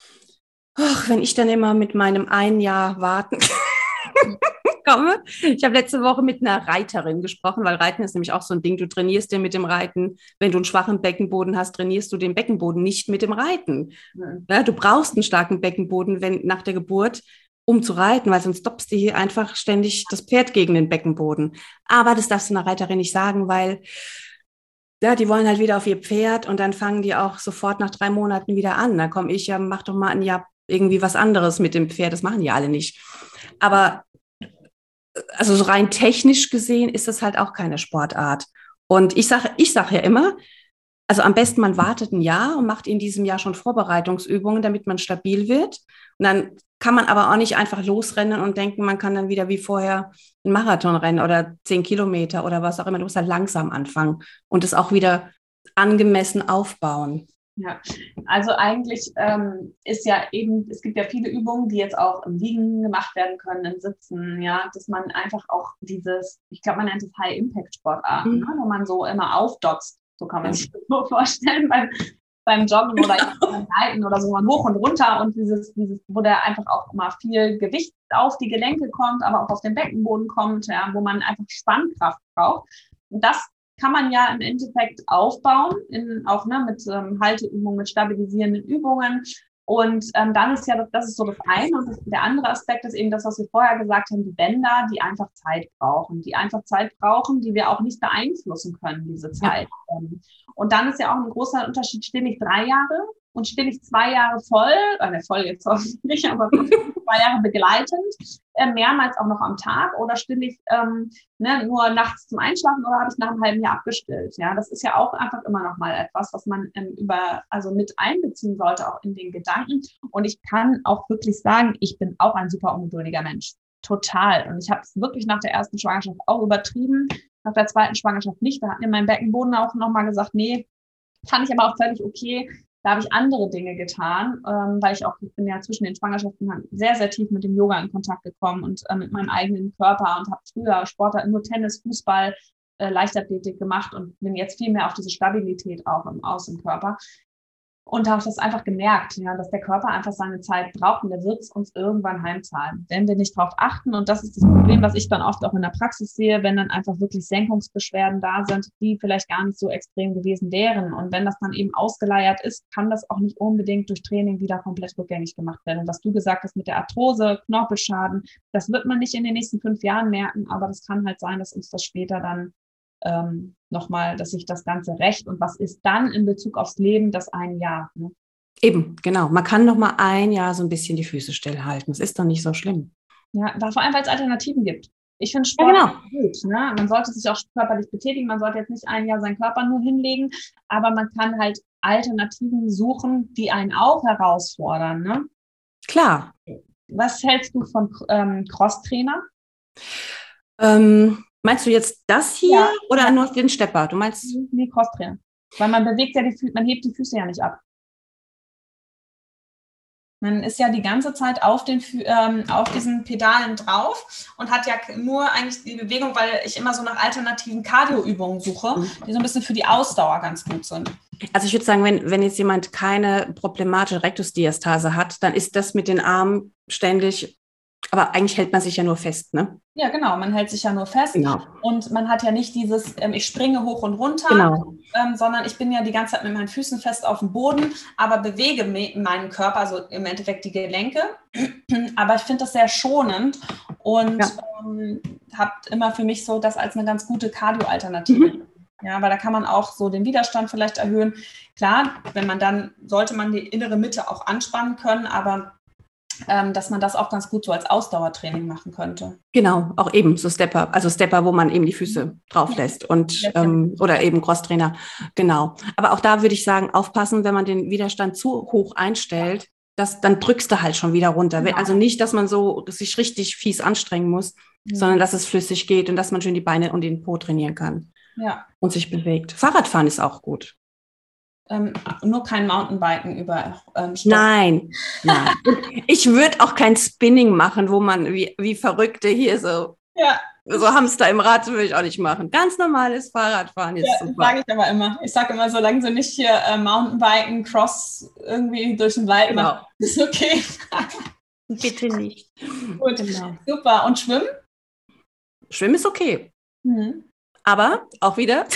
Ach, wenn ich dann immer mit meinem ein Jahr warten [laughs] komme. Ich habe letzte Woche mit einer Reiterin gesprochen, weil Reiten ist nämlich auch so ein Ding. Du trainierst dir mit dem Reiten. Wenn du einen schwachen Beckenboden hast, trainierst du den Beckenboden nicht mit dem Reiten. Ja, du brauchst einen starken Beckenboden, wenn nach der Geburt um zu reiten, weil sonst stoppst du hier einfach ständig das Pferd gegen den Beckenboden. Aber das darfst du einer Reiterin nicht sagen, weil ja, die wollen halt wieder auf ihr Pferd und dann fangen die auch sofort nach drei Monaten wieder an. Dann komme ich ja, mach doch mal ein Jahr irgendwie was anderes mit dem Pferd. Das machen die alle nicht. Aber also so rein technisch gesehen ist das halt auch keine Sportart. Und ich sage, ich sage ja immer, also am besten man wartet ein Jahr und macht in diesem Jahr schon Vorbereitungsübungen, damit man stabil wird. Und dann kann man aber auch nicht einfach losrennen und denken, man kann dann wieder wie vorher einen Marathon rennen oder zehn Kilometer oder was auch immer. Du musst halt langsam anfangen und es auch wieder angemessen aufbauen. Ja, also eigentlich ähm, ist ja eben, es gibt ja viele Übungen, die jetzt auch im Liegen gemacht werden können, im Sitzen, ja, dass man einfach auch dieses, ich glaube, man nennt es High-Impact-Sportarten, mhm. ne, wo man so immer aufdotzt, so kann man sich das so vorstellen beim, beim Joggen oder beim Reiten oder so, man hoch und runter und dieses, dieses, wo der einfach auch immer viel Gewicht auf die Gelenke kommt, aber auch auf den Beckenboden kommt, ja, wo man einfach Spannkraft braucht. Und das kann man ja im Endeffekt aufbauen, in, auch ne, mit ähm, Halteübungen, mit stabilisierenden Übungen. Und ähm, dann ist ja, das, das ist so das eine. Und das, der andere Aspekt ist eben das, was wir vorher gesagt haben, die Bänder, die einfach Zeit brauchen, die einfach Zeit brauchen, die wir auch nicht beeinflussen können, diese Zeit. Ja. Ähm, und dann ist ja auch ein großer Unterschied, stehe ich drei Jahre und stehe ich zwei Jahre voll, eine voll jetzt hoffentlich, [laughs] aber zwei Jahre begleitend, äh, mehrmals auch noch am Tag oder stille ich ähm, ne, nur nachts zum Einschlafen oder habe ich nach einem halben Jahr abgestillt. Ja, das ist ja auch einfach immer noch mal etwas, was man ähm, über, also mit einbeziehen sollte, auch in den Gedanken. Und ich kann auch wirklich sagen, ich bin auch ein super ungeduldiger Mensch. Total. Und ich habe es wirklich nach der ersten Schwangerschaft auch übertrieben. Nach der zweiten Schwangerschaft nicht. Da hat mir mein Beckenboden auch nochmal gesagt, nee, fand ich aber auch völlig okay. Da habe ich andere Dinge getan, ähm, weil ich auch, ich bin ja zwischen den Schwangerschaften sehr, sehr tief mit dem Yoga in Kontakt gekommen und äh, mit meinem eigenen Körper und habe früher Sportler nur Tennis, Fußball, äh, Leichtathletik gemacht und bin jetzt viel mehr auf diese Stabilität auch im Außenkörper. Und habe das einfach gemerkt, ja, dass der Körper einfach seine Zeit braucht und der wird es uns irgendwann heimzahlen, wenn wir nicht darauf achten. Und das ist das Problem, was ich dann oft auch in der Praxis sehe, wenn dann einfach wirklich Senkungsbeschwerden da sind, die vielleicht gar nicht so extrem gewesen wären. Und wenn das dann eben ausgeleiert ist, kann das auch nicht unbedingt durch Training wieder komplett rückgängig gemacht werden. Und was du gesagt hast mit der Arthrose, Knorpelschaden, das wird man nicht in den nächsten fünf Jahren merken, aber das kann halt sein, dass uns das später dann ähm, nochmal, dass sich das Ganze recht und was ist dann in Bezug aufs Leben das ein Jahr. Ne? Eben, genau. Man kann noch mal ein Jahr so ein bisschen die Füße stillhalten. Das ist doch nicht so schlimm. Ja, vor allem, weil es Alternativen gibt. Ich finde Sport ja, genau. gut. Ne? Man sollte sich auch körperlich betätigen. Man sollte jetzt nicht ein Jahr seinen Körper nur hinlegen, aber man kann halt Alternativen suchen, die einen auch herausfordern. Ne? Klar. Was hältst du von ähm, Crosstrainer? Ähm, Meinst du jetzt das hier ja. oder nur den Stepper? Du meinst? Nee, Crosstrainer. Weil man bewegt ja die Füße, man hebt die Füße ja nicht ab. Man ist ja die ganze Zeit auf, den, ähm, auf diesen Pedalen drauf und hat ja nur eigentlich die Bewegung, weil ich immer so nach alternativen Cardioübungen suche, mhm. die so ein bisschen für die Ausdauer ganz gut sind. Also ich würde sagen, wenn, wenn jetzt jemand keine problematische Rektusdiastase hat, dann ist das mit den Armen ständig aber eigentlich hält man sich ja nur fest, ne? Ja, genau. Man hält sich ja nur fest. Genau. Und man hat ja nicht dieses, ähm, ich springe hoch und runter, genau. ähm, sondern ich bin ja die ganze Zeit mit meinen Füßen fest auf dem Boden, aber bewege meinen Körper, also im Endeffekt die Gelenke. [clears throat] aber ich finde das sehr schonend und ja. ähm, habe immer für mich so das als eine ganz gute Cardio-Alternative. Mhm. Ja, weil da kann man auch so den Widerstand vielleicht erhöhen. Klar, wenn man dann, sollte man die innere Mitte auch anspannen können, aber dass man das auch ganz gut so als Ausdauertraining machen könnte. Genau, auch eben so Stepper, also Stepper, wo man eben die Füße drauf lässt und ähm, oder eben Crosstrainer, genau. Aber auch da würde ich sagen, aufpassen, wenn man den Widerstand zu hoch einstellt, das, dann drückst du halt schon wieder runter. Genau. Also nicht, dass man so sich richtig fies anstrengen muss, mhm. sondern dass es flüssig geht und dass man schön die Beine und den Po trainieren kann. Ja. Und sich bewegt. Fahrradfahren ist auch gut ähm, nur kein Mountainbiken über ähm, Nein, nein. [laughs] ich würde auch kein Spinning machen, wo man wie, wie Verrückte hier so, ja. so Hamster im Rad würde ich auch nicht machen. Ganz normales Fahrradfahren ist ja, super. sage ich aber immer. Ich sage immer, solange sie nicht hier äh, Mountainbiken, Cross irgendwie durch den Wald genau. machen, ist okay. [laughs] Bitte nicht. Gut, genau. super. Und Schwimmen? Schwimmen ist okay. Mhm. Aber auch wieder,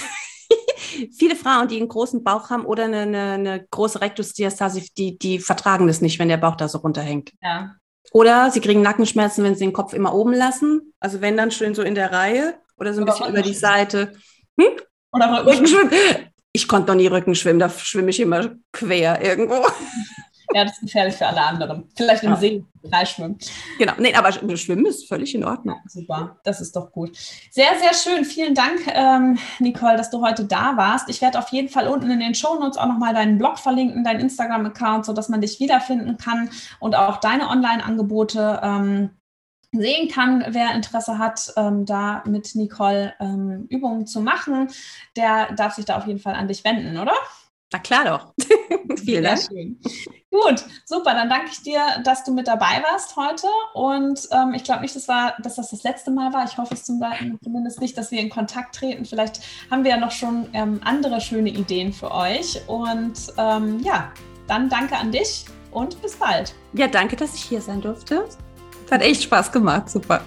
[laughs] viele Frauen, die einen großen Bauch haben oder eine, eine, eine große Rektusdiastase, die, die vertragen das nicht, wenn der Bauch da so runterhängt. Ja. Oder sie kriegen Nackenschmerzen, wenn sie den Kopf immer oben lassen. Also wenn dann schön so in der Reihe oder so ein oder bisschen über die Seite. Hm? Oder Rückenschwimmen. Ich konnte noch nie Rückenschwimmen, da schwimme ich immer quer irgendwo. [laughs] Ja, das ist gefährlich für alle anderen. Vielleicht im ja. See schwimmen. Genau, nee, aber Schwimmen ist völlig in Ordnung. Ja, super, das ist doch gut. Sehr, sehr schön. Vielen Dank, ähm, Nicole, dass du heute da warst. Ich werde auf jeden Fall unten in den Shownotes auch nochmal deinen Blog verlinken, deinen Instagram-Account, sodass man dich wiederfinden kann und auch deine Online-Angebote ähm, sehen kann, wer Interesse hat, ähm, da mit Nicole ähm, Übungen zu machen, der darf sich da auf jeden Fall an dich wenden, oder? Na klar doch. [laughs] Vielen Dank. Gut, super. Dann danke ich dir, dass du mit dabei warst heute. Und ähm, ich glaube nicht, dass, war, dass das das letzte Mal war. Ich hoffe es zum zumindest nicht, dass wir in Kontakt treten. Vielleicht haben wir ja noch schon ähm, andere schöne Ideen für euch. Und ähm, ja, dann danke an dich und bis bald. Ja, danke, dass ich hier sein durfte. Hat echt Spaß gemacht. Super.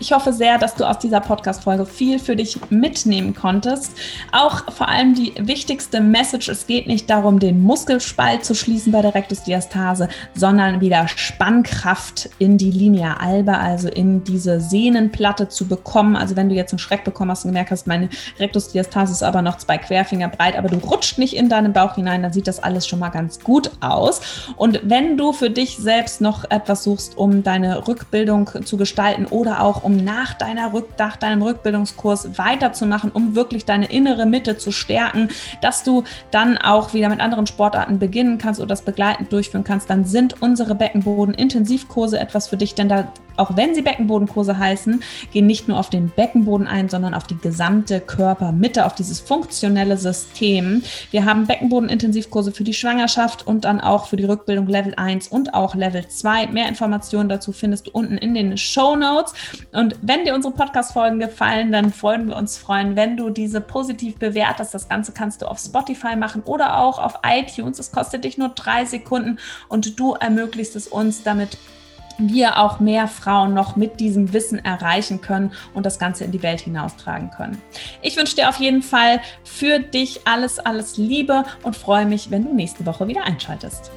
Ich hoffe sehr, dass du aus dieser Podcast-Folge viel für dich mitnehmen konntest. Auch vor allem die wichtigste Message: Es geht nicht darum, den Muskelspalt zu schließen bei der Rektusdiastase, sondern wieder Spannkraft in die Linea alba, also in diese Sehnenplatte zu bekommen. Also, wenn du jetzt einen Schreck bekommen hast und gemerkt hast, meine Rektusdiastase ist aber noch zwei Querfinger breit, aber du rutscht nicht in deinen Bauch hinein, dann sieht das alles schon mal ganz gut aus. Und wenn du für dich selbst noch etwas suchst, um deine Rückbildung zu gestalten oder auch um nach, deiner Rück, nach deinem Rückbildungskurs weiterzumachen, um wirklich deine innere Mitte zu stärken, dass du dann auch wieder mit anderen Sportarten beginnen kannst oder das begleitend durchführen kannst, dann sind unsere Beckenboden-Intensivkurse etwas für dich, denn da auch wenn sie Beckenbodenkurse heißen, gehen nicht nur auf den Beckenboden ein, sondern auf die gesamte Körpermitte, auf dieses funktionelle System. Wir haben Beckenbodenintensivkurse für die Schwangerschaft und dann auch für die Rückbildung Level 1 und auch Level 2. Mehr Informationen dazu findest du unten in den Show Notes. Und wenn dir unsere Podcast-Folgen gefallen, dann freuen wir uns freuen, wenn du diese positiv bewertest. Das Ganze kannst du auf Spotify machen oder auch auf iTunes. Es kostet dich nur drei Sekunden und du ermöglichst es uns damit wir auch mehr Frauen noch mit diesem Wissen erreichen können und das Ganze in die Welt hinaustragen können. Ich wünsche dir auf jeden Fall für dich alles, alles Liebe und freue mich, wenn du nächste Woche wieder einschaltest.